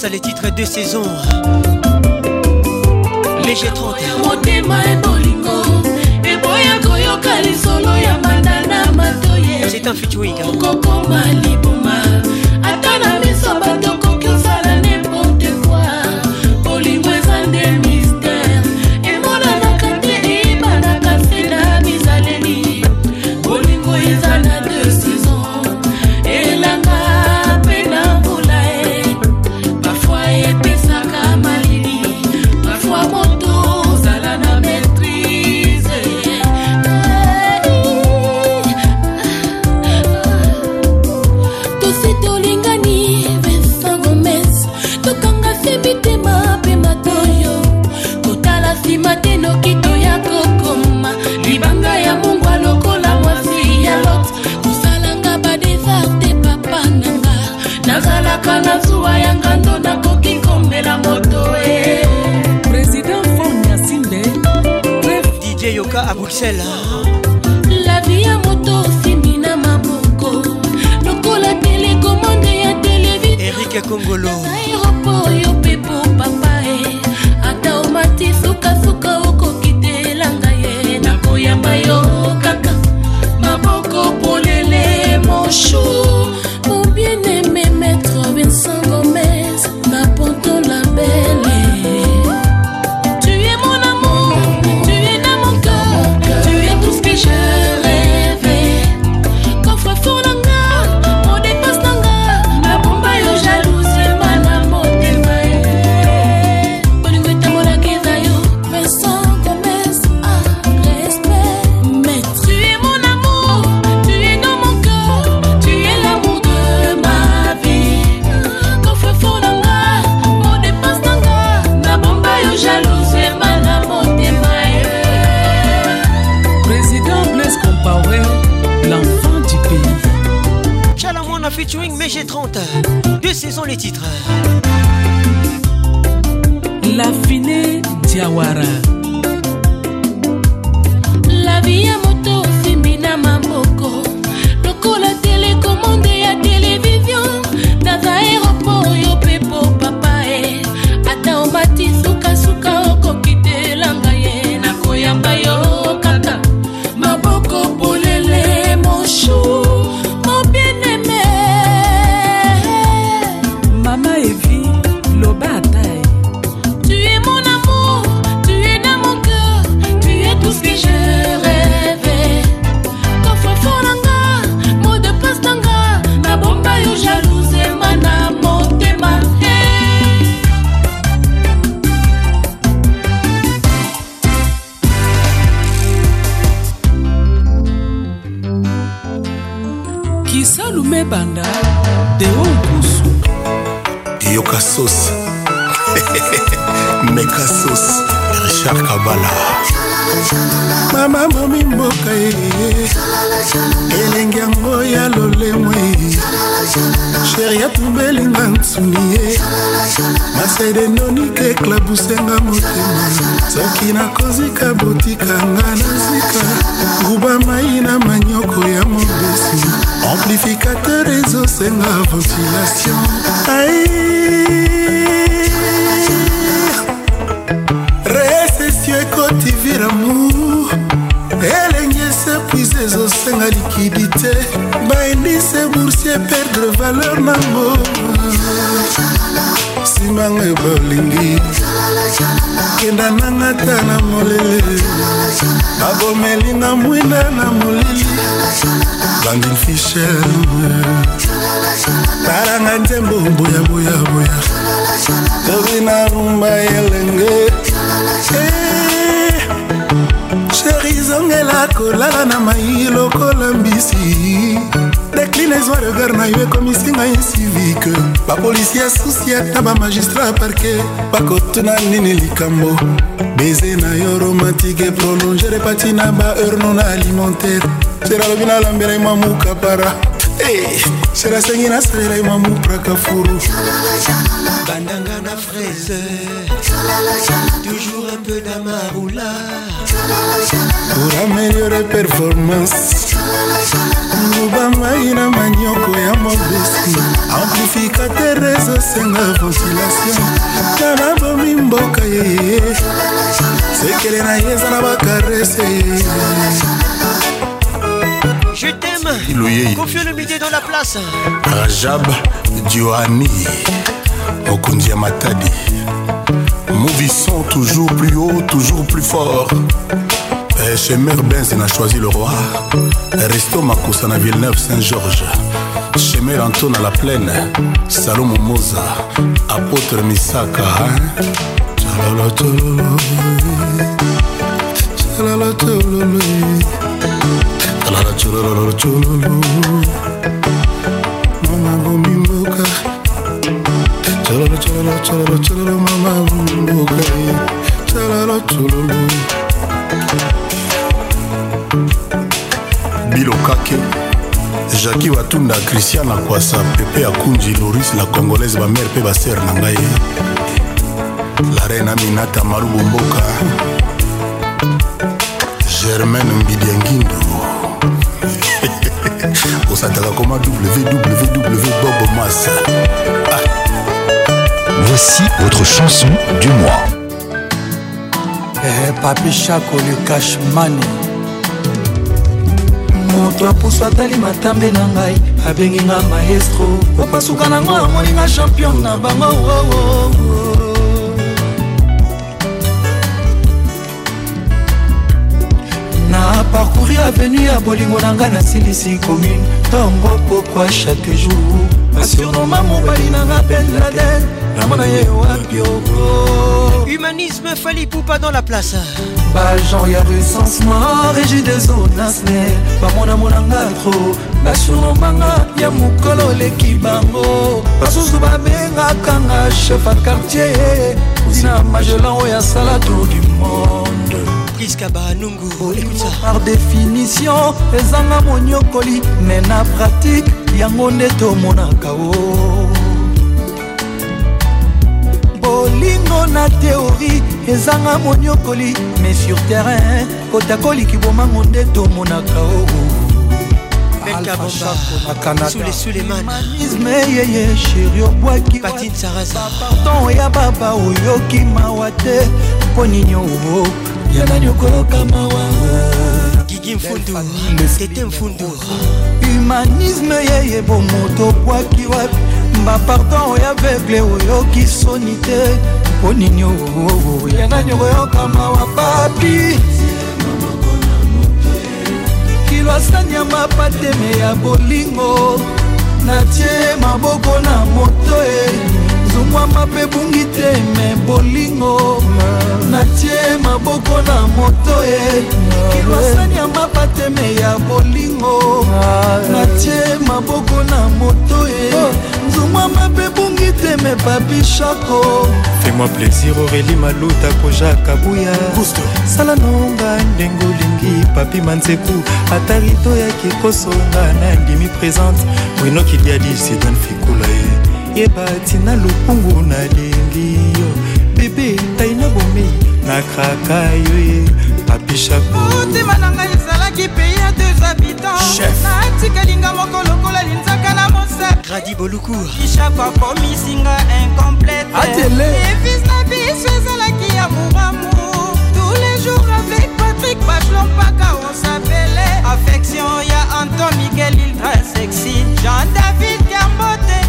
grâce à les titres de saison léger 30 motema ebolingo eboya koyoka lisolo ya mandana matoye c'est un fituinga okokoma liboma ata na miso bato bruxelles lavi ya moto osimbi na maboko lokola telekomande ya televi erike kongolo aéropo oyo mpepo papa e ata omati sukasuka okoki telanga ye nakoyamba yo kaka maboko polele moshu Guara. parquet na bamagistrat parquet bakotuna nini likambo beze na yo romantike prolonge repati na baheure non alimentaire seralobi nalambela mwa mukapara serasengi nasalela yo mamupraka furu bandanga na fraise toujours un peu d'amaroula pour améliorer performance lubamai na manioko ya mobesi amplificateur ezosenga ventilation na nabomi mboka ye sekele na ye eza na bakarese Je t'aime. Confie le midi dans la place. Rajab Diohani. Okundia Matadi. Mouvissons toujours plus haut, toujours plus fort. chez Mère c'est a choisi le roi. Resto la à Villeneuve, Saint-Georges. Chez Mère Antoine à la plaine. Salomon Moza. Apôtre Misaka. Hein. lara colololo cololo mama bombi mboka cololo cololo cololo cololo mama bombi mboka cololo cololo bilokake jaki batunda christian akwasa pepe ya kunji loris la congolaise bamere mpe basere na ngai la reine aminata malubu mboka germaine mbidiangindo osantaka koma www bob mas ah. voici votre chanson du mois eh, papi chako le cashmane moto apusu atali matambe na ngai abengi nga maestro opasuka nango amoninga champion na bango oh, oh, oh. parcouri avenu ya bolingo na ngai nasilisi commune ntongo pokwa chaque jour asurnoma mobali nanga benladen namona ye wapioko humanisme fali poupa dans la place bajan ya recensement régi des onasne bamonamonanga tro basunomanga ya mokolo leki bango basusu babengakanga chef a quartier ozina magelan oyo asala tour du monde fabrice kabanungu par définition ezanga monyokoli me na pratike yango nde tomonaka o bolingo na teori ezanga monyokoli mais sur terrain kotakoliki bomango nde tomonaka o alfachakonakanadahumanisme yeye sheri obwakipardon ya baba oyoki mawa te mpo nini oo yebani okoloka mawa gigi mfundu tete mfundu humanisme yeye bomoto bwaki wapi bapardon oyo avegle oyoki soni te mpo nini oh, oh, oh, yanani okoyoka mawa papi kilo asani ya mapateme ya bolingo natie maboko na moto e zumwa mape bungi te me bolingo ma. natie maboko na moto e kilwasani ya mapateme ya bolingo natie maboko na moto e nzuma mabe bungi teme babishako fais-moi plaisir aurélie maluta koja kabuya sala nonga ndenge olingi papi manzeku ata rito yaki kosonga nandimi présente winokidiadi sidan fikula ye yeba ntina lokungu nalingi bebe tai na bomei nakraka yo ye papishakmotema na ngai ezalaki pei ya deux habitants natikalinga moko lokola linzaka na mosadi bolukurishako akomisinga incompleteevis na biso ezalaki ya mouramu tous les jours avec patrik bachlon mpaka osapele affection ya anton miguel ildra sexy jean david yambote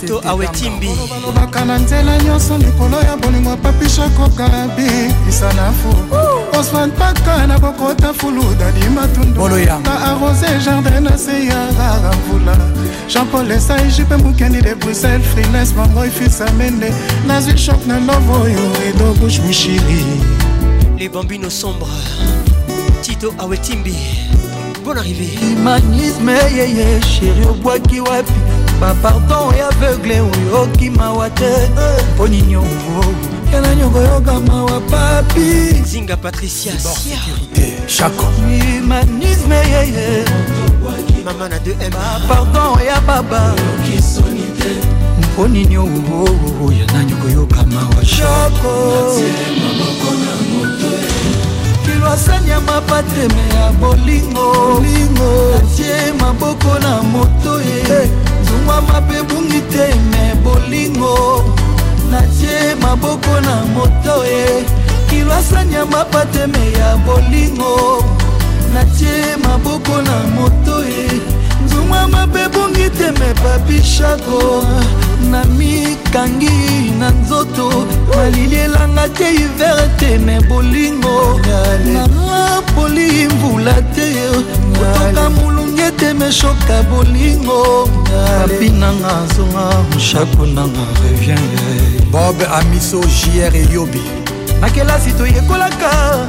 bito awetimbi olobaka na nzela nyonso likolo ya bolingo papishakokalabi isanafu osman paka na bokota fulu dadimatundota arose jardin na se ya rara mvula jean-paul esai jipe mokendi de bruxelles frines mangoi fisa mende nazwi shok na love oyo edo bush mushili les bambino sombre tito awetimbi bonne arrivée humanisme yeye sheri obwaki wapi bapardon ya aveugle oyo okimawa te mpo eh. nini ongo yana nyongo yokama wa papi zinga patricia humanisme yeye mama na 2 pardon ya baba mpo nini yana nyongo yokama wa shako asani ya mapatreme ya bolingo atie maboko na moto ye zungwa mabe bungi te me bolingo natie maboko na moto ye kilo asani ya mapatreme ya bolingo natie maboko na moto ye nzungwa mabe bungi te me babishako na mikangi na nzoto maliliela kolonga te hiver te me bolingo napoli mvula te kotoka molungi ete meshoka bolingo papi nanga zonga mshako nanga revien bob amiso jr eyobi na kelasi toyekolaka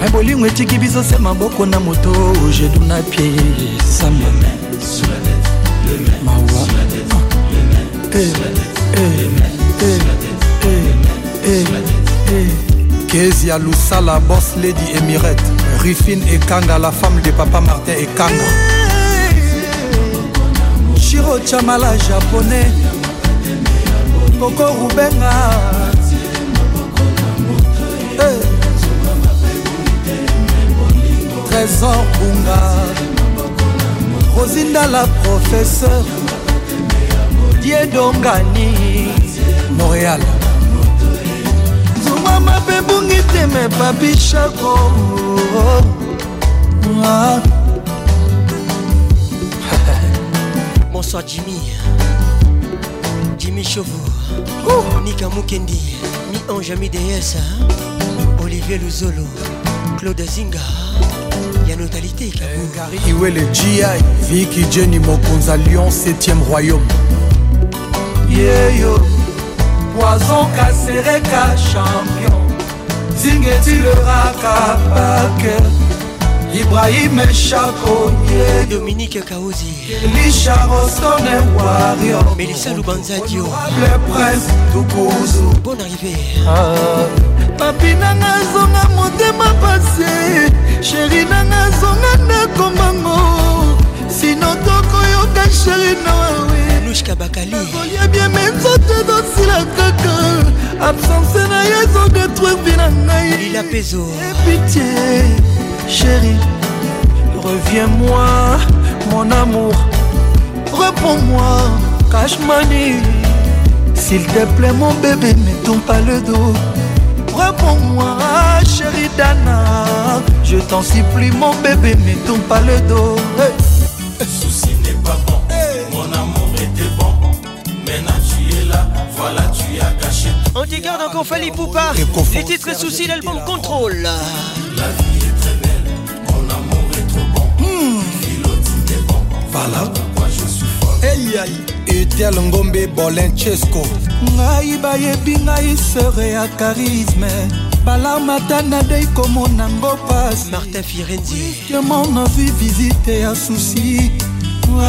me bolingo etiki biso se maboko na moto jedu na pie samba mawa Hey, eh, hey. Eh. kezi ya lusala bos lady emirate rifine ekanga la femme de papa martin ekanga shiro chamala japonais koko rubenga eh. trésor bunga rosinda la professeur diedongani montréal zomama mpe bungi teme babishako bonsoir jimmy jimmy chovo nika mukendi mi ange mi ds olivier luzolo claude zinga ya notalité eh, gari iwele gi viki jeni mokonza lyon 7e royaume yeyo yeah, poison kasereka champion zingetileraka pake ibrahim chakoye dominique kaozi elisha rostone wario melisa lubanzadio le prince tukuzu bon arrivé ah. papi nanga azonga motema pase sheri nanga azonga ndakomango sino tokoyoka sheri noawe nushka bakali kolia bien menzote ezosila kaka absence na ye ezodetrui na ngai epitie chéri reviens-moi mon amour reprends-moi cashmani s'il te plaît mon bébé ne tombe pas le dos reprends-moi chéri dana je t'en supplie mon bébé ne tombe pas le dos hey. Voilà, tu as gâché. On te garde encore Fali Poupa. Les titres soucis, l'album Contrôle. La vie est très belle, mon amour est trop bon. Mmh. Philotine est bon. Voilà pourquoi je suis fort. Hey, aïe. etel ngombe bolenchesco ngai bayebi ngai sere ya charisme balama ata nadei komona ngo pasi martin firenzi kemona vi visite ya susi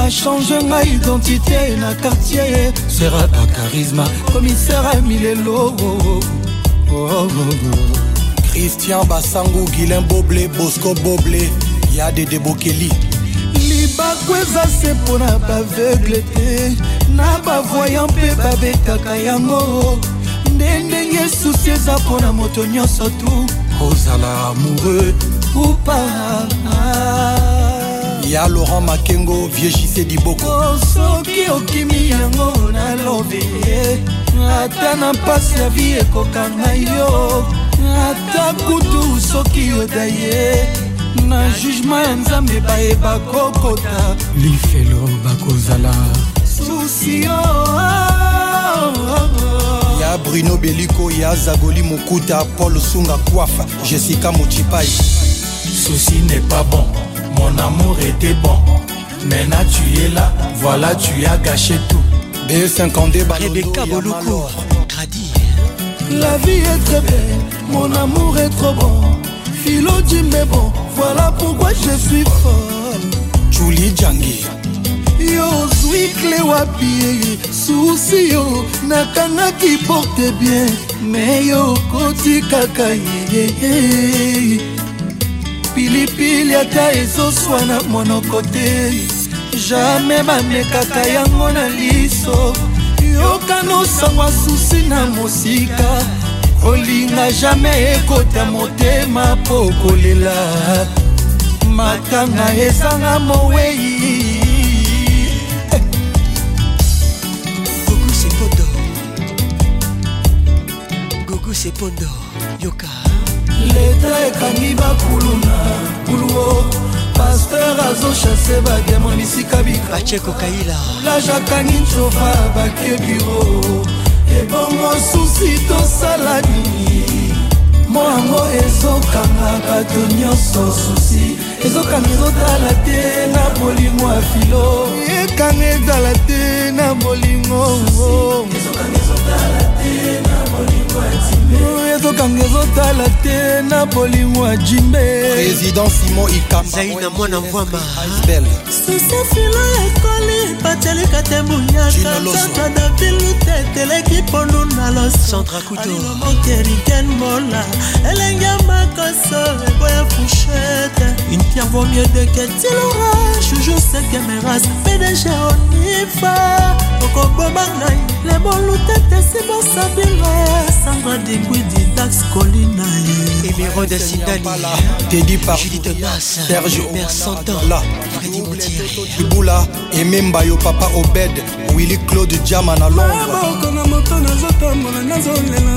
achange ngai identité na quartier sera na charisma komisara milelo oh, oh, oh, oh. christian basangu guilin boble bosco boble ya dede bokeli libaku eza se mpo na baveugle te na bavoyan mpe babetaka yango nde ndenge susi eza mpo na moto nyonso tu kozala amoureux ou pas ya laurent makengo viejise diboko oh, soki okimi yango nalobi ye ata na mpasi ya vi ekokanga yo ata kutu soki yoda ye na jugema ya nzambe bayeba kokota lifelo bakozala susio ya bruno beliko ya zagoli mokuta paul sunga kwafa jessica mochipai ceci n'est pas bon Mon amour était bon, maintenant tu es là, voilà tu as gâché tout. des 52 Rebecca Boloko, La vie est très belle, mon amour est trop bon. Philo dit mais bon, voilà pourquoi je suis folle. Julie Djangi. yo zwikle wapi eh, Souci yo Nakana qui porte bien Mais yo Koti yé pilipili ata ezoswana monoko te jamai bamekaka yango na liso yoka nosangwa susi na mosika kolinga jamai ekota motema mpo kolela matanga ezanga mowei gugu sepondo yoka leta ekangi bakuluna kuluo paster azoshase bademo bisika bikabachekokaila lajakangi ncova bakebiro ebongo susi tosala nini moango ezokanga bato nyonso susi ezokanga ezotala te na bolingo ya filo ekanga ezala te na bolingo ezokanga ezotala te na bolingo ya jimbezaina mwana mvwama sisefilo ekoli batelika te muyakatata dapilute teleki pondu na losomoteriken mola elenge makoso eboya fushete vaut mieux de quel l'orage toujours seke meras mpe deje onifa okobomanga le boluta tesi bosabila sandra deguidi dax colina émiro de sindani tedi parjuditemas serge omer santan freddy libula ememba yo papa obed willi claude jama na londremaboko ah, na moto nazotambola nazolela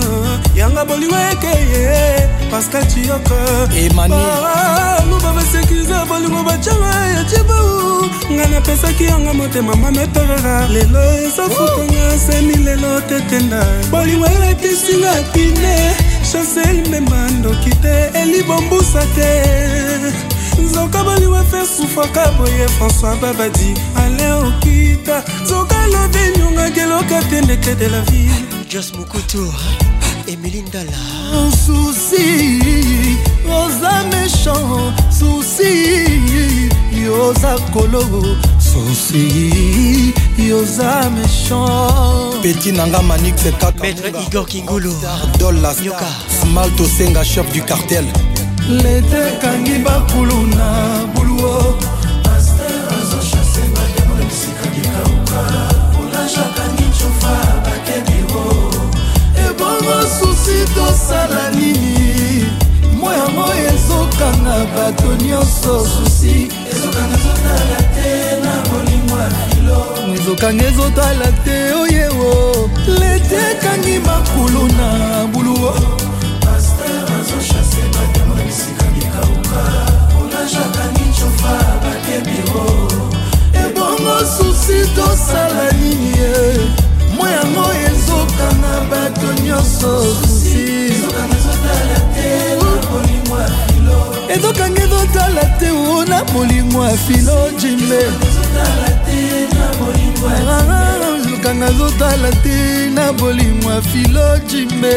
yanga bolingo ekeye pascal cioko emaniluba ah, basekirize bolingo bacanga ya cibau ngai napesaki yanga motema mametorera lelo ezafutanga semi lelo tetenda bolingo elatisinga pine chase imema ndoki te elibombusa te nzoka baliwa fe sufaka boye françois babadi ale okita nzoka lobe enyongaki eloka te ndete de la ville jos mokutu emili ndala susi oza méchant susi yoza kolo susi yoza méchant peti nanga manix kaka maître igor kingulu dola yoka smalt osenga chef du cartel lete ekangi bakulu na buluo paster azochase bademo na bisika likauka kolajakaningi kofa bakebiro ebongo susi tosala nini mwa yango ezokanga bato nyonso susi ezokanga ezotala te na molimo ya filo ezokanga ezotala te oyewo lete ekangi makulu na buluo susi tosala nini ye mwa yango ezokanga bato nyonso susi ezokanga ezotala te o na molingo ya filo jimbe ezokanga ezotala te na molingo ah, ya filo jimbe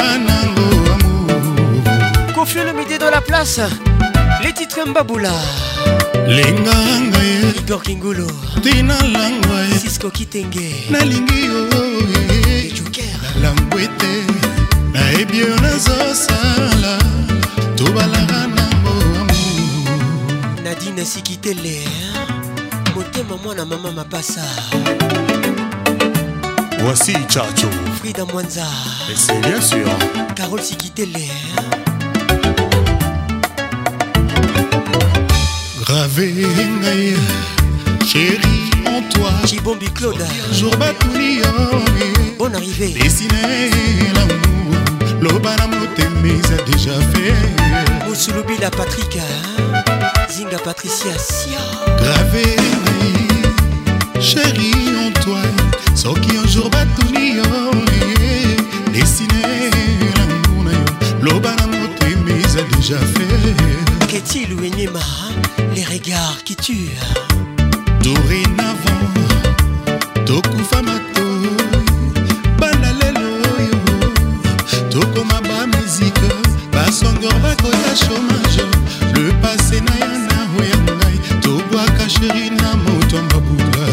la place les titres mbaboula linga ngai igor kingulu tina langai sisko kitenge nalingi yo eh. joker nalango ete nayebi oyo nazosala tobalaka nango amu nadine sikitele eh. motema mwana mama mapasa wasi chacho frida mwanza et c'est bien sûr carole sikitele eh. gravé ngai chéri en toi cibombi claude jour batuli bon arrivé dessine lamour loba na motema eza déjà fait mosulubila patrika zinga patricia sia gravé ngai chéri en toi soki un jour batuli dessine lamour na yo loba na motema eza déjà fait ketiluenyema regard qui tue dorénavant tokufa matoi banda lelo oyo tokoma bamizike basongor bakoya chômage le passé na ya naho ya ngai tobwaka sheri na moto ya mabula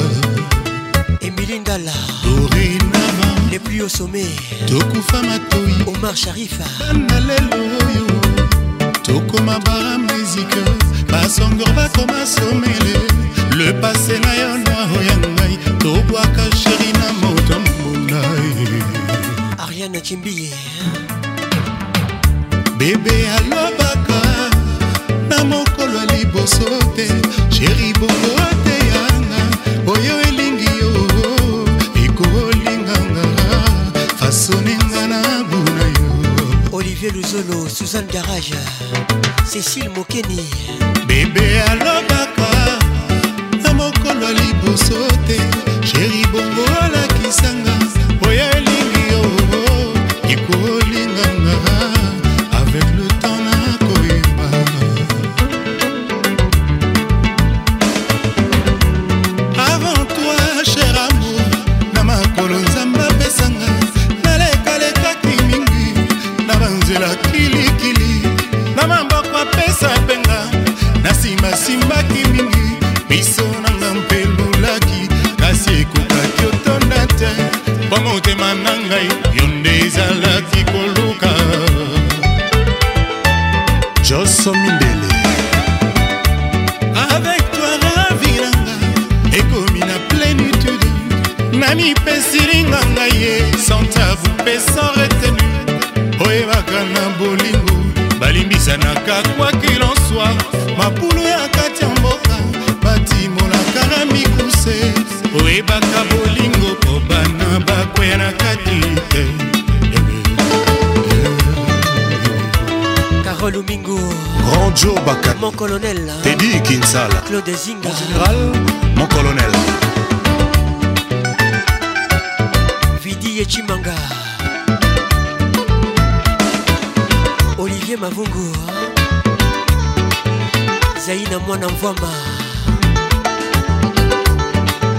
emilingala dorénavant le plus au sommet tokufa matoi omar sharifa banda lelo oyo tokoma bamusike basongor bakoma somele le pase na yo noiro ya ngai tobwaka sheri na moto mbula ariane kimbiye bebe alobaka na mokolo ya liboso te sheri bongo te yanga oyo Olivier Luzolo, Suzanne Garage, Cécile Mokeni. Bébé alobaka na mokolo liboso basalaka kwa kilosoa mapulu ya kati ya mboka batimolaka na mikuse oyebaka bolingo po bana bakwea na kati te carol omingo grand jo baka mon colonel tedi kinsala claude zinga général mon colonel vidi yechimanga olivier mavungu hein? ezai na mwana mvama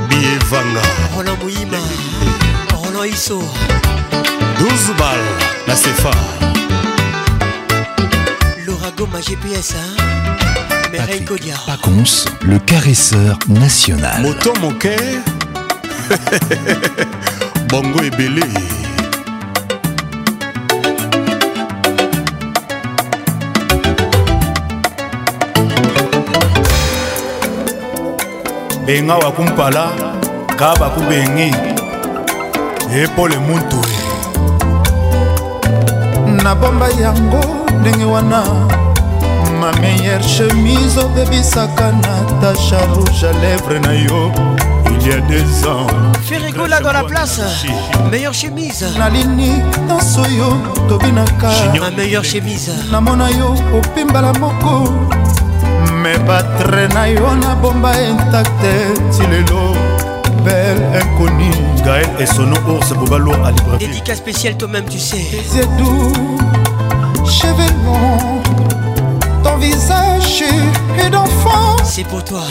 bievanga rola moyima rola iso 12 bal na sefa lorago ma gps merei kodia pacons le caresseur national moto moke bongo ebele benga wakumpala ka bakubengi ye pole muntu e nabomba yango ndenge wana ma meilleure chemise obebisaka natasha rouge à lèvre na yo il y a des ans ferigola dans la place meilleure chemise nalini nyonso yo tobinaka ma meilleure chemise namona yo opimbala moko me batre na yo nabomba intakte ti lelo bel inconi gael esono ours bobalo à libreville spécial toi-même tu sais zedou cheveux longs ton visage est d'enfant c'est pour toi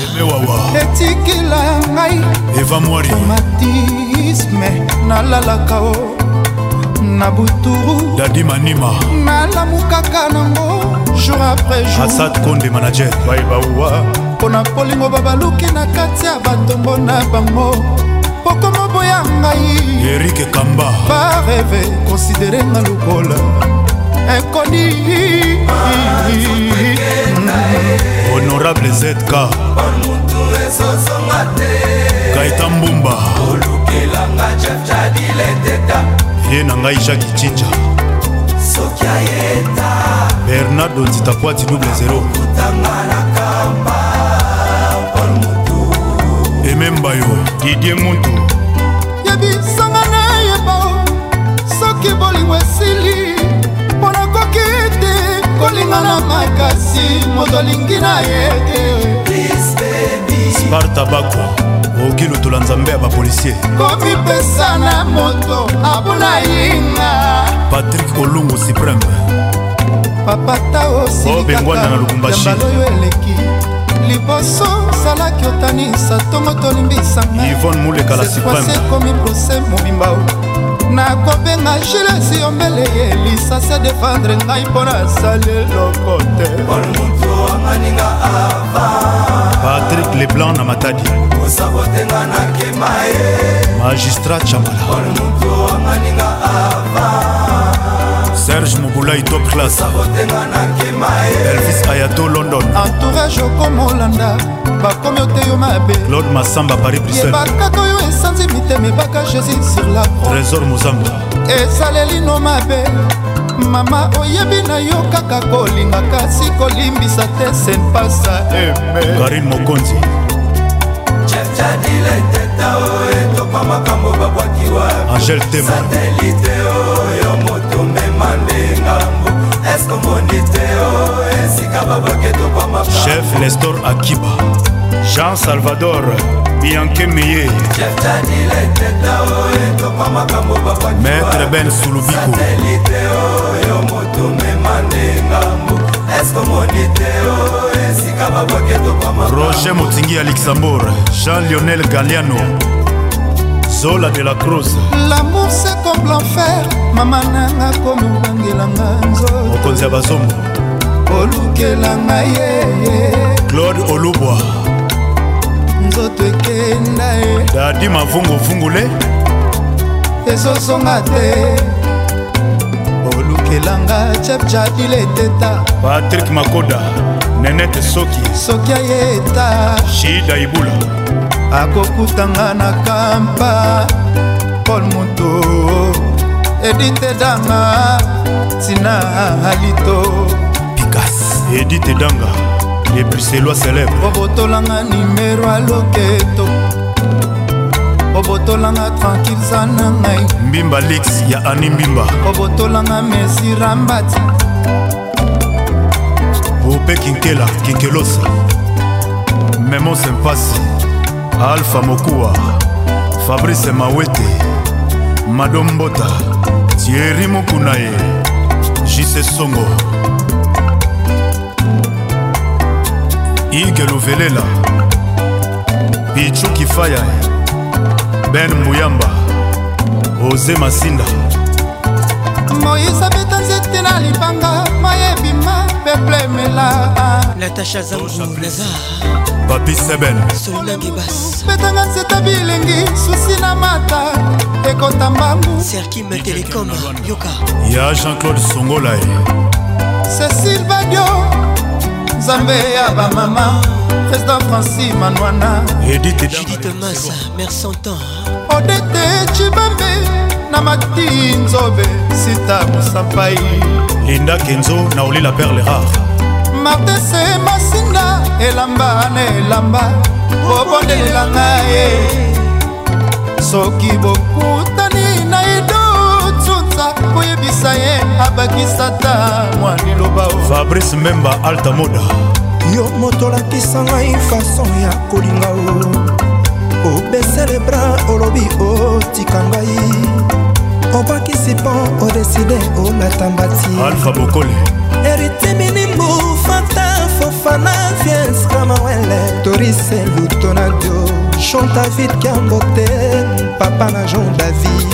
etikela ngai eva moiri tomatisme nalalaka o na buturu dadi manima nalamukaka nango jour après jour asad konde manager baibawa mpo na kolingo babaluki na kati ya batombo na bango pokoma boya ngai erike kamba bareve konsidere nga lokola ekoni honorable zk kaita mbumba ye na ngai jaki cinja soki aye bernardo ntitakwati double 0 emembayo didie mundu yebisanga nayeba soki bolingo esili mpo nakoki te kolinga na makasi moto alingi na ye te sparta bako okoki lotola nzambe ya bapolisier komipesa na moto abuna yinga patrik olungu supreme papata osilikakayambaloyo oh, eleki liboso ozalaki otanisa ntongo tolimbisangasekwasi ekomi prose mobimba nakobenga gilesi yombele ye elisa se defendre ngai mpo nasali eloko te patrik leblanc na matadi kosabotenga nakema ye magistrat chamala serge mobulai top classeabotenga nakima elvis ayato london entourage okomolanda bakomi oteyo mabe claude masamba paris bruselbakaka oyo esanzi mitema ebaka jésus sur la trésor mozamba ezalelino mabe mama oyebi na yo kaka kolinga kasi kolimbisa te senpasa karin mokonzi angel tema omema nde ngambo eske omoni te o esika babaketo kwa maka chef nestor akiba jean salvador bianke meye oh, oh, maître ben sulubikoatelite oyo motumema nde ngambo eske omoni te o esika babaketo kwa maka roger motingi ya luxembourg jean lionel galiano zola de la crose lamour c'est comme l'enfer mama nanga komi obangelanga nzoto mokonzi ya bazombo olukelanga ye claude olubwa nzoto ekenda ye dadi mavunguvungule ezozonga te olukelanga chepchadileteta patrik makoda nenete soki soki ayeta shida ibula akokutanga na kampa paul moto edite danga tina alito pikas edite danga lebuselwa célèbre obotolanga nimero aloketo obotolanga tranquille za na ngai mbimba lix ya ani mbimba obotolanga mesirambati ope kinkela kinkelosa memo sempasi alpha mokuwa fabrice mawete madombota tieri mokuna ye jise songo ige luvelela pichu kifaya ben muyamba oze masinda moise abeta nzete na libanga mayebima peplemela natasha zangu naza papi sebel solinagebasbetanga nzeta bilengi susi na mata ekota mbangu serkime telekom yoka ya jean-claude songolae cécile badio nzambe ya bamama président francis manwana editjudite masa mersantan odete cibambe na mati nzobe sita mosapai linda kenzo na olila perle rare martese masinga elamba na elamba obondelela ngaye soki bokutani na idotsutsa koyebisa ye abakisata mwa liloba fabrice memba alta moda yo motolakisa ngai fason ya kolinga o obesele bra olobi otika ngai obakisi mpo odeside olata mbati alfa bokole eritimini fanafiens kamawele torise luto na dio chantavid kambote papa na jean david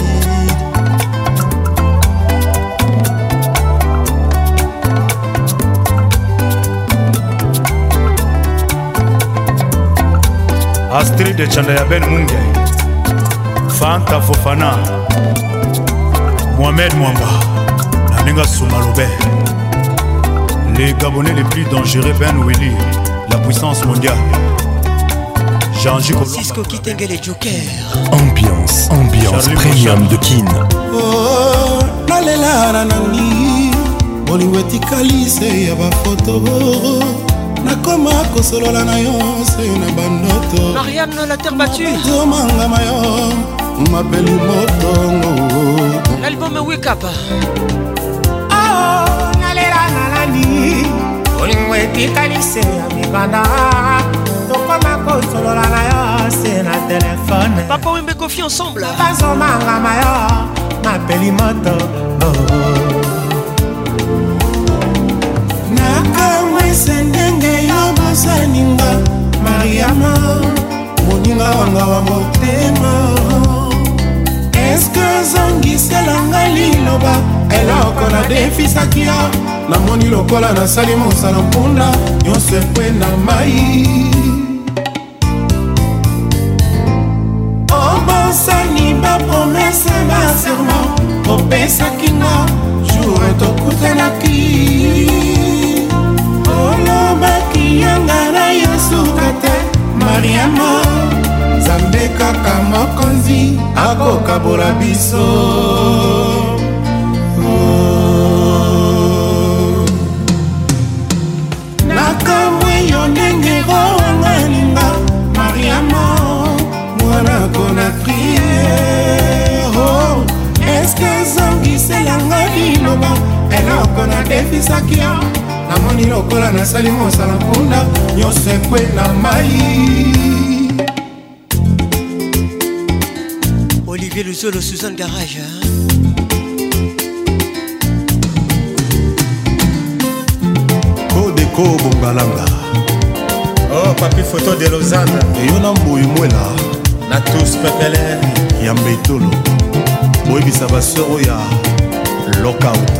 astrid ecanda ya ben munge fanta fofana mohamed mwamba na ninga suma lobe Les Gabonais les plus dangereux, Ben Willy, la puissance mondiale. Cisco Kitengele Joker. Ambiance, ambiance Charlie premium Bouchard. de Kin. Oh, nalela na nani bolingo etikali se ya bafoto nakoma kosolola na yo se na bandoto mariame la terre batumangama yo mapeli motongo l'album wake up olingo etikali se ya mibanda tokoma kosolola na yo se na telefone papa wembe kofi ensemble bazomangama yo mapeli moto nakamwisa ndenge yo bosaninga mariama moninga wanga wa motema eske ozongiselanga liloba eloko nadefisaki yo namoni lokola nasali mosala mpunda nyonso ekwenda mai obosani oh, bapromese baserma opesaki nga jour tokutanaki olobaki yanga na yesuka te mariama nzambe kaka mokonzi akokabola biso bolingo linoba eloko nadefisaki yo namoni lokola nasali mosala mpunda nyonso ekwe na mai olivier luzolo suzanne garage kodeko bongalanga oh papi foto de lausanne eyo na mboyi mwela na tous pepele ya mbetolo boyebisa baser oyo ya lockout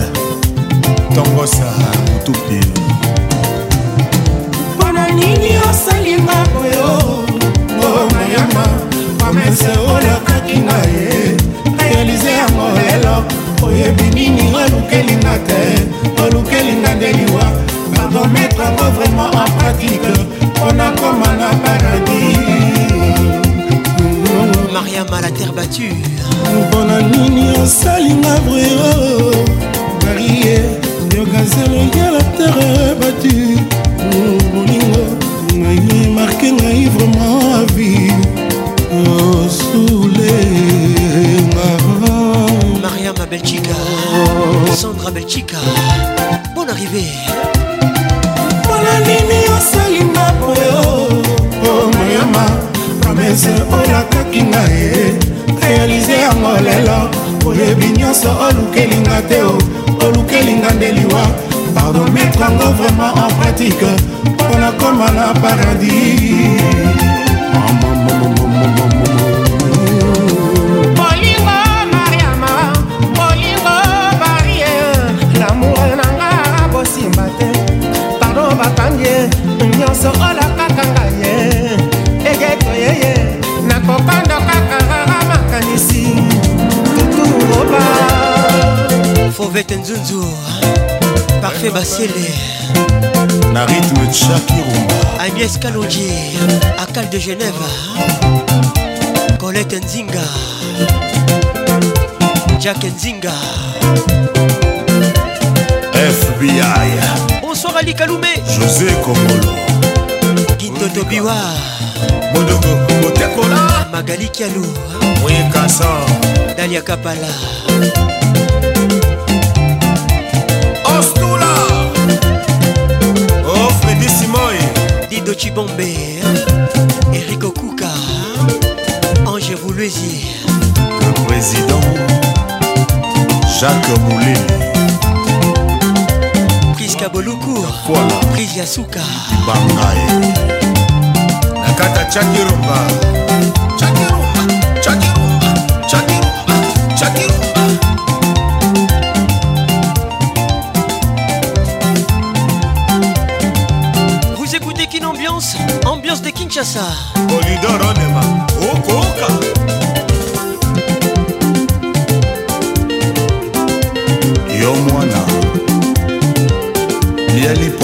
tongosa mutupe mpona nini osalinga boyo ngomayama pamese olakaki na ye realize yango lelo oyebi nini olukelinga te olukelinga nde liwa bakometre yango vraimen en pratique mpo nakoma na paradis mariama la terre battue mpona nini osalinga breo barie yokazelongia la terre battue mmh, bolingo ngai marke ngai vraiment avi osulenga oh, mariama belchika sandra belchika bon arrivé mpona nini osalinga breo o oh, mayama promese oya oh, oyoki ngai realize yango lelo oyebi nyonso olukelinga te o olukelinga nde liwa pardon mettre yango vraiment en pratique mpo na koma na paradis bolingo mariama bolingo barie lamour nanga bosimba te pardon bakangie nyonso olaka provete nzunzu parfait basele na rythme chakirumba agnès kalongi akal de genève colette nzinga jack nzinga fbi bonsoir ali kalume josé kongolo kintoto biwa modoko motekola magali kialu mwekasa dalia kapala Ostula Oh Freddy Simoy Dido Chibombe hein. Eric Okuka hein. Ange Vouloisier Le président Jacques Moulin Prisca Kabolukour Pris Yasuka Bangae Nakata Chakirumba kinshasa olidoronema okoka yo mwana lialipo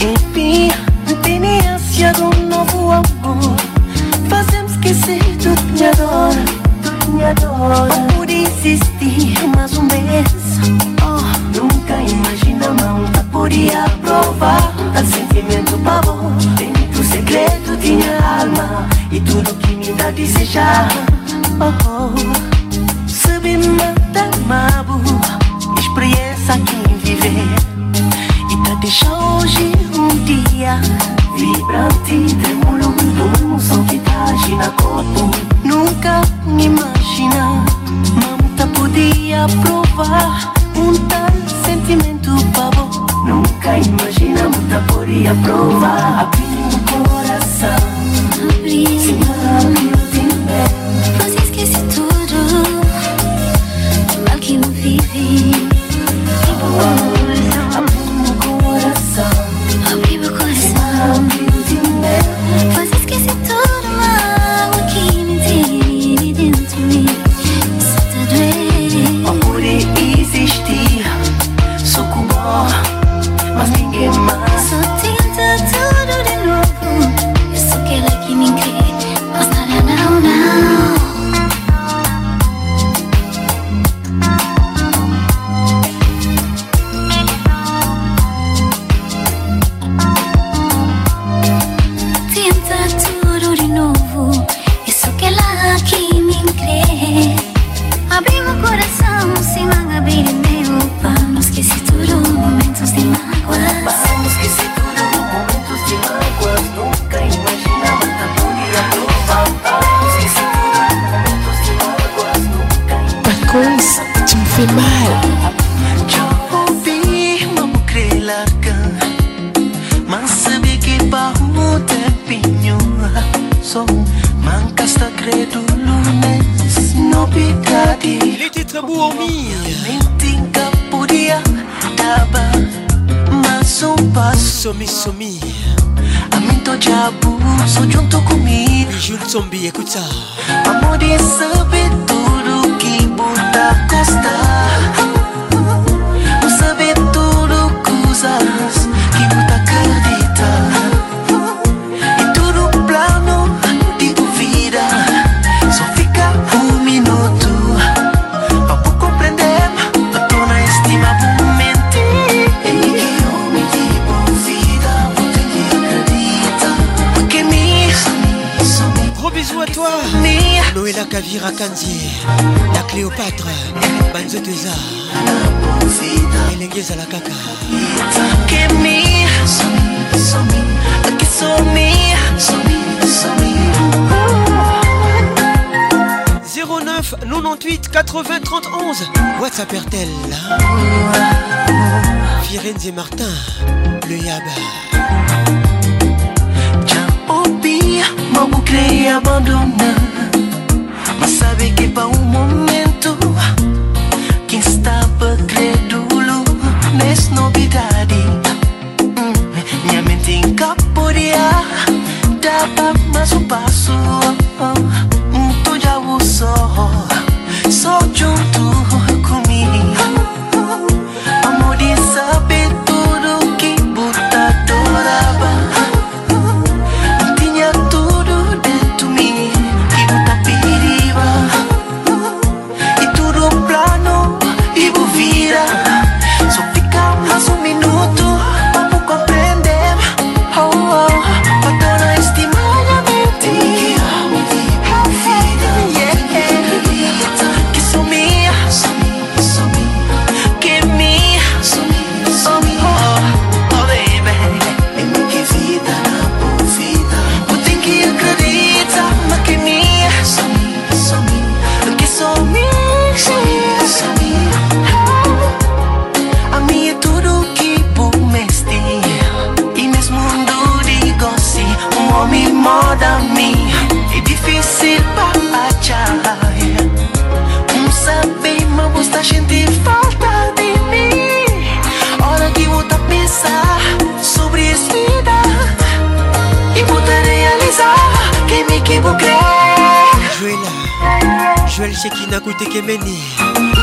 Enfim, a de do novo amor Fazemos esquecer tudo que adora Tudo que adora Por existir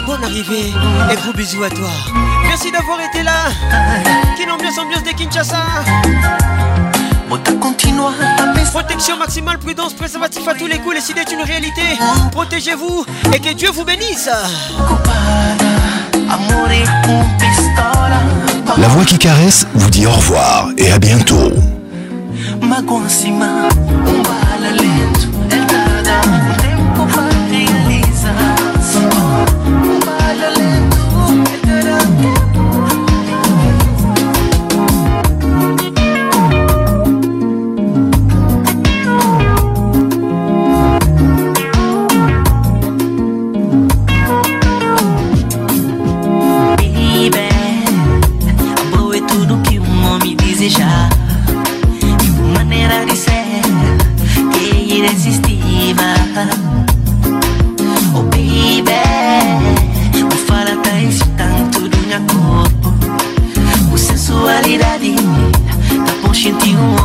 bonne arrivée et gros bisous à toi. Merci d'avoir été là. Quelle ambiance, de Kinshasa. Protection maximale, prudence, préservatif à tous les coups, les idées est une réalité. Protégez-vous et que Dieu vous bénisse. La voix qui caresse vous dit au revoir et à bientôt. you want.